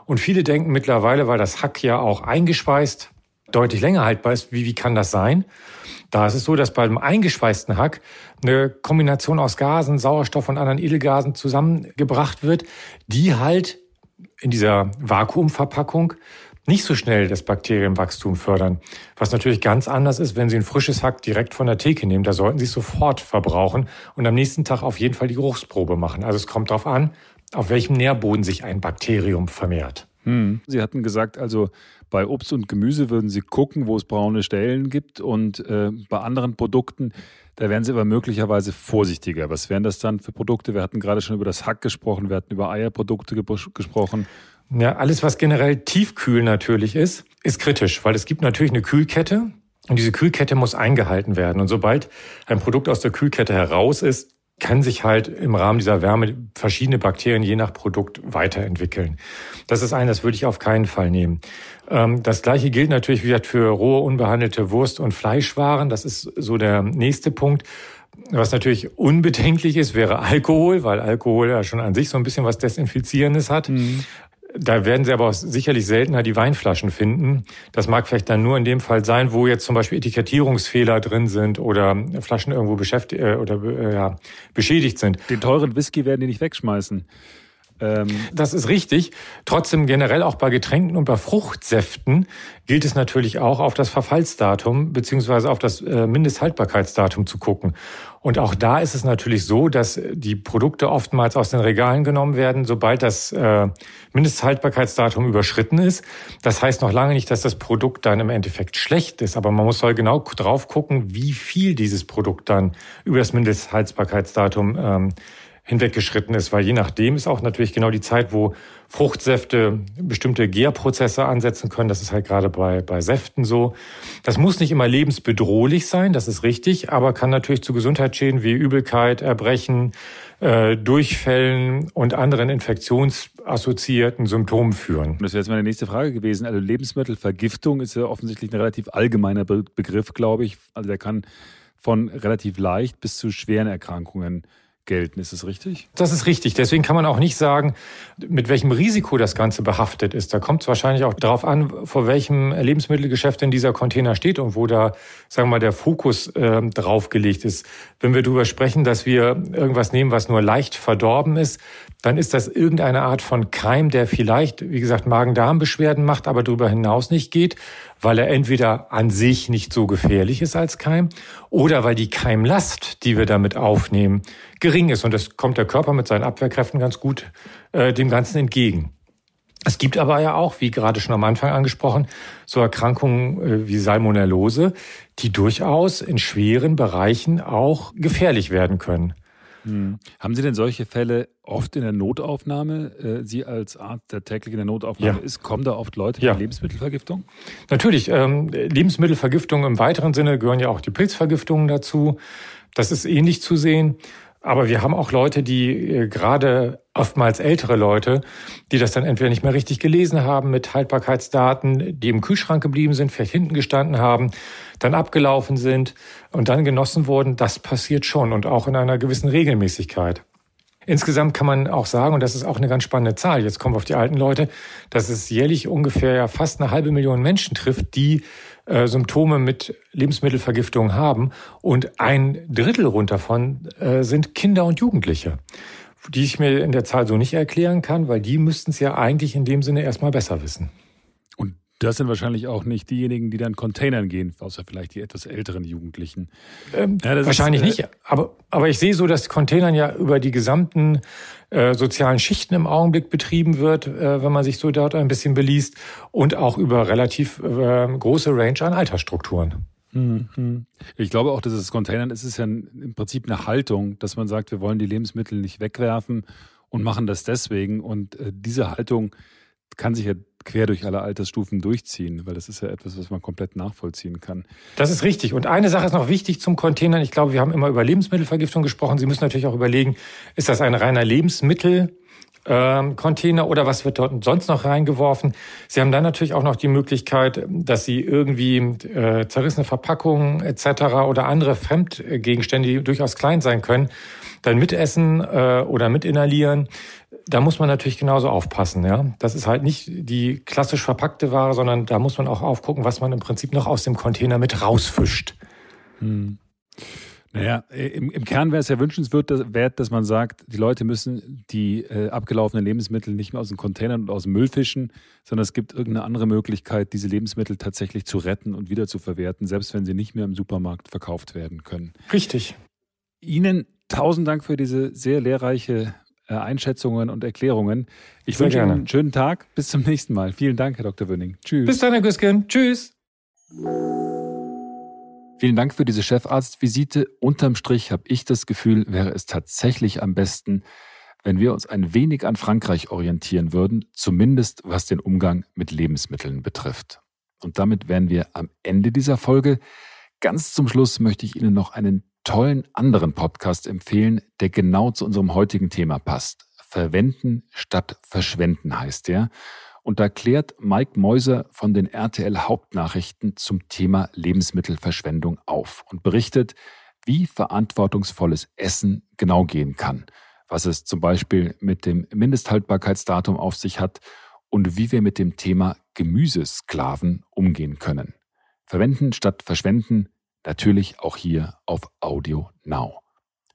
Und viele denken mittlerweile, weil das Hack ja auch eingeschweißt deutlich länger haltbar ist, wie, wie kann das sein? Da ist es so, dass beim eingeschweißten Hack eine Kombination aus Gasen, Sauerstoff und anderen Edelgasen zusammengebracht wird, die halt in dieser Vakuumverpackung nicht so schnell das Bakterienwachstum fördern. Was natürlich ganz anders ist, wenn Sie ein frisches Hack direkt von der Theke nehmen. Da sollten Sie es sofort verbrauchen und am nächsten Tag auf jeden Fall die Geruchsprobe machen. Also es kommt darauf an, auf welchem Nährboden sich ein Bakterium vermehrt. Hm. Sie hatten gesagt, also bei Obst und Gemüse würden Sie gucken, wo es braune Stellen gibt und äh, bei anderen Produkten, da wären Sie aber möglicherweise vorsichtiger. Was wären das dann für Produkte? Wir hatten gerade schon über das Hack gesprochen, wir hatten über Eierprodukte gesprochen. Ja, alles, was generell tiefkühl natürlich ist, ist kritisch, weil es gibt natürlich eine Kühlkette und diese Kühlkette muss eingehalten werden. Und sobald ein Produkt aus der Kühlkette heraus ist, kann sich halt im Rahmen dieser Wärme verschiedene Bakterien je nach Produkt weiterentwickeln. Das ist ein, das würde ich auf keinen Fall nehmen. Ähm, das gleiche gilt natürlich wie gesagt für rohe, unbehandelte Wurst- und Fleischwaren. Das ist so der nächste Punkt. Was natürlich unbedenklich ist, wäre Alkohol, weil Alkohol ja schon an sich so ein bisschen was Desinfizierendes hat. Mhm. Da werden Sie aber auch sicherlich seltener die Weinflaschen finden. Das mag vielleicht dann nur in dem Fall sein, wo jetzt zum Beispiel Etikettierungsfehler drin sind oder Flaschen irgendwo beschäftigt äh, oder äh, ja, beschädigt sind. Den teuren Whisky werden die nicht wegschmeißen. Ähm das ist richtig. Trotzdem generell auch bei Getränken und bei Fruchtsäften gilt es natürlich auch auf das Verfallsdatum beziehungsweise auf das äh, Mindesthaltbarkeitsdatum zu gucken. Und auch da ist es natürlich so, dass die Produkte oftmals aus den Regalen genommen werden, sobald das äh, Mindesthaltbarkeitsdatum überschritten ist. Das heißt noch lange nicht, dass das Produkt dann im Endeffekt schlecht ist, aber man muss halt genau drauf gucken, wie viel dieses Produkt dann über das Mindesthaltbarkeitsdatum ähm, hinweggeschritten ist, weil je nachdem ist auch natürlich genau die Zeit, wo Fruchtsäfte bestimmte Gärprozesse ansetzen können. Das ist halt gerade bei, bei Säften so. Das muss nicht immer lebensbedrohlich sein, das ist richtig, aber kann natürlich zu Gesundheitsschäden wie Übelkeit, Erbrechen, äh, Durchfällen und anderen infektionsassoziierten Symptomen führen. Das wäre jetzt meine nächste Frage gewesen. Also Lebensmittelvergiftung ist ja offensichtlich ein relativ allgemeiner Be Begriff, glaube ich. Also der kann von relativ leicht bis zu schweren Erkrankungen gelten. Ist das richtig? Das ist richtig. Deswegen kann man auch nicht sagen, mit welchem Risiko das Ganze behaftet ist. Da kommt es wahrscheinlich auch darauf an, vor welchem Lebensmittelgeschäft in dieser Container steht und wo da, sagen wir mal, der Fokus äh, draufgelegt ist. Wenn wir darüber sprechen, dass wir irgendwas nehmen, was nur leicht verdorben ist, dann ist das irgendeine Art von Keim, der vielleicht, wie gesagt, Magen-Darm-Beschwerden macht, aber darüber hinaus nicht geht, weil er entweder an sich nicht so gefährlich ist als Keim oder weil die Keimlast, die wir damit aufnehmen, gering ist. Und das kommt der Körper mit seinen Abwehrkräften ganz gut äh, dem Ganzen entgegen. Es gibt aber ja auch, wie gerade schon am Anfang angesprochen, so Erkrankungen äh, wie Salmonellose, die durchaus in schweren Bereichen auch gefährlich werden können. Hm. Haben Sie denn solche Fälle oft in der Notaufnahme? Äh, Sie als Arzt, der täglich in der Notaufnahme ja. ist, kommen da oft Leute ja. mit Lebensmittelvergiftung? Natürlich. Ähm, Lebensmittelvergiftung im weiteren Sinne gehören ja auch die Pilzvergiftungen dazu. Das ist ähnlich zu sehen. Aber wir haben auch Leute, die äh, gerade oftmals ältere Leute, die das dann entweder nicht mehr richtig gelesen haben mit Haltbarkeitsdaten, die im Kühlschrank geblieben sind, vielleicht hinten gestanden haben, dann abgelaufen sind und dann genossen wurden. Das passiert schon und auch in einer gewissen Regelmäßigkeit. Insgesamt kann man auch sagen, und das ist auch eine ganz spannende Zahl, jetzt kommen wir auf die alten Leute, dass es jährlich ungefähr ja fast eine halbe Million Menschen trifft, die äh, Symptome mit Lebensmittelvergiftung haben. Und ein Drittel rund davon äh, sind Kinder und Jugendliche, die ich mir in der Zahl so nicht erklären kann, weil die müssten es ja eigentlich in dem Sinne erstmal besser wissen. Das sind wahrscheinlich auch nicht diejenigen, die dann Containern gehen, außer vielleicht die etwas älteren Jugendlichen. Ähm, ja, wahrscheinlich ist, äh, nicht. Aber, aber ich sehe so, dass Containern ja über die gesamten äh, sozialen Schichten im Augenblick betrieben wird, äh, wenn man sich so dort ein bisschen beliest, und auch über relativ äh, große Range an Altersstrukturen. Mhm. Ich glaube auch, dass es Containern ist, ist ja im Prinzip eine Haltung, dass man sagt, wir wollen die Lebensmittel nicht wegwerfen und machen das deswegen. Und äh, diese Haltung kann sich ja quer durch alle Altersstufen durchziehen, weil das ist ja etwas, was man komplett nachvollziehen kann. Das ist richtig. Und eine Sache ist noch wichtig zum Containern. Ich glaube, wir haben immer über Lebensmittelvergiftung gesprochen. Sie müssen natürlich auch überlegen, ist das ein reiner Lebensmittel? Ähm, Container oder was wird dort sonst noch reingeworfen. Sie haben dann natürlich auch noch die Möglichkeit, dass Sie irgendwie äh, zerrissene Verpackungen etc. oder andere Fremdgegenstände, die durchaus klein sein können, dann mitessen äh, oder mitinhalieren. Da muss man natürlich genauso aufpassen. Ja, das ist halt nicht die klassisch verpackte Ware, sondern da muss man auch aufgucken, was man im Prinzip noch aus dem Container mit rausfischt. Hm. Naja, im, im Kern wäre es ja wünschenswert, dass, man sagt, die Leute müssen die äh, abgelaufenen Lebensmittel nicht mehr aus den Containern und aus dem Müll fischen, sondern es gibt irgendeine andere Möglichkeit, diese Lebensmittel tatsächlich zu retten und wieder zu verwerten, selbst wenn sie nicht mehr im Supermarkt verkauft werden können. Richtig. Ihnen tausend Dank für diese sehr lehrreiche äh, Einschätzungen und Erklärungen. Ich Sehr wünsche gerne. Ihnen einen schönen Tag. Bis zum nächsten Mal. Vielen Dank, Herr Dr. Wünning. Tschüss. Bis dann, Herr Güsken. Tschüss. Vielen Dank für diese Chefarztvisite. Unterm Strich habe ich das Gefühl, wäre es tatsächlich am besten, wenn wir uns ein wenig an Frankreich orientieren würden, zumindest was den Umgang mit Lebensmitteln betrifft. Und damit wären wir am Ende dieser Folge. Ganz zum Schluss möchte ich Ihnen noch einen tollen anderen Podcast empfehlen, der genau zu unserem heutigen Thema passt. Verwenden statt verschwenden heißt der. Und da klärt Mike Mäuser von den RTL Hauptnachrichten zum Thema Lebensmittelverschwendung auf und berichtet, wie verantwortungsvolles Essen genau gehen kann, was es zum Beispiel mit dem Mindesthaltbarkeitsdatum auf sich hat und wie wir mit dem Thema Gemüsesklaven umgehen können. Verwenden statt verschwenden natürlich auch hier auf Audio Now.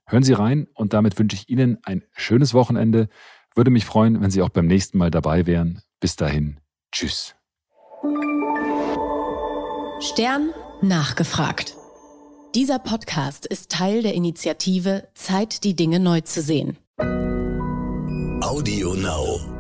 Hören Sie rein und damit wünsche ich Ihnen ein schönes Wochenende, Würde mich freuen, wenn Sie auch beim nächsten Mal dabei wären. Bis dahin, tschüss. Stern nachgefragt. Dieser Podcast ist Teil der Initiative Zeit, die Dinge neu zu sehen. Audio Now.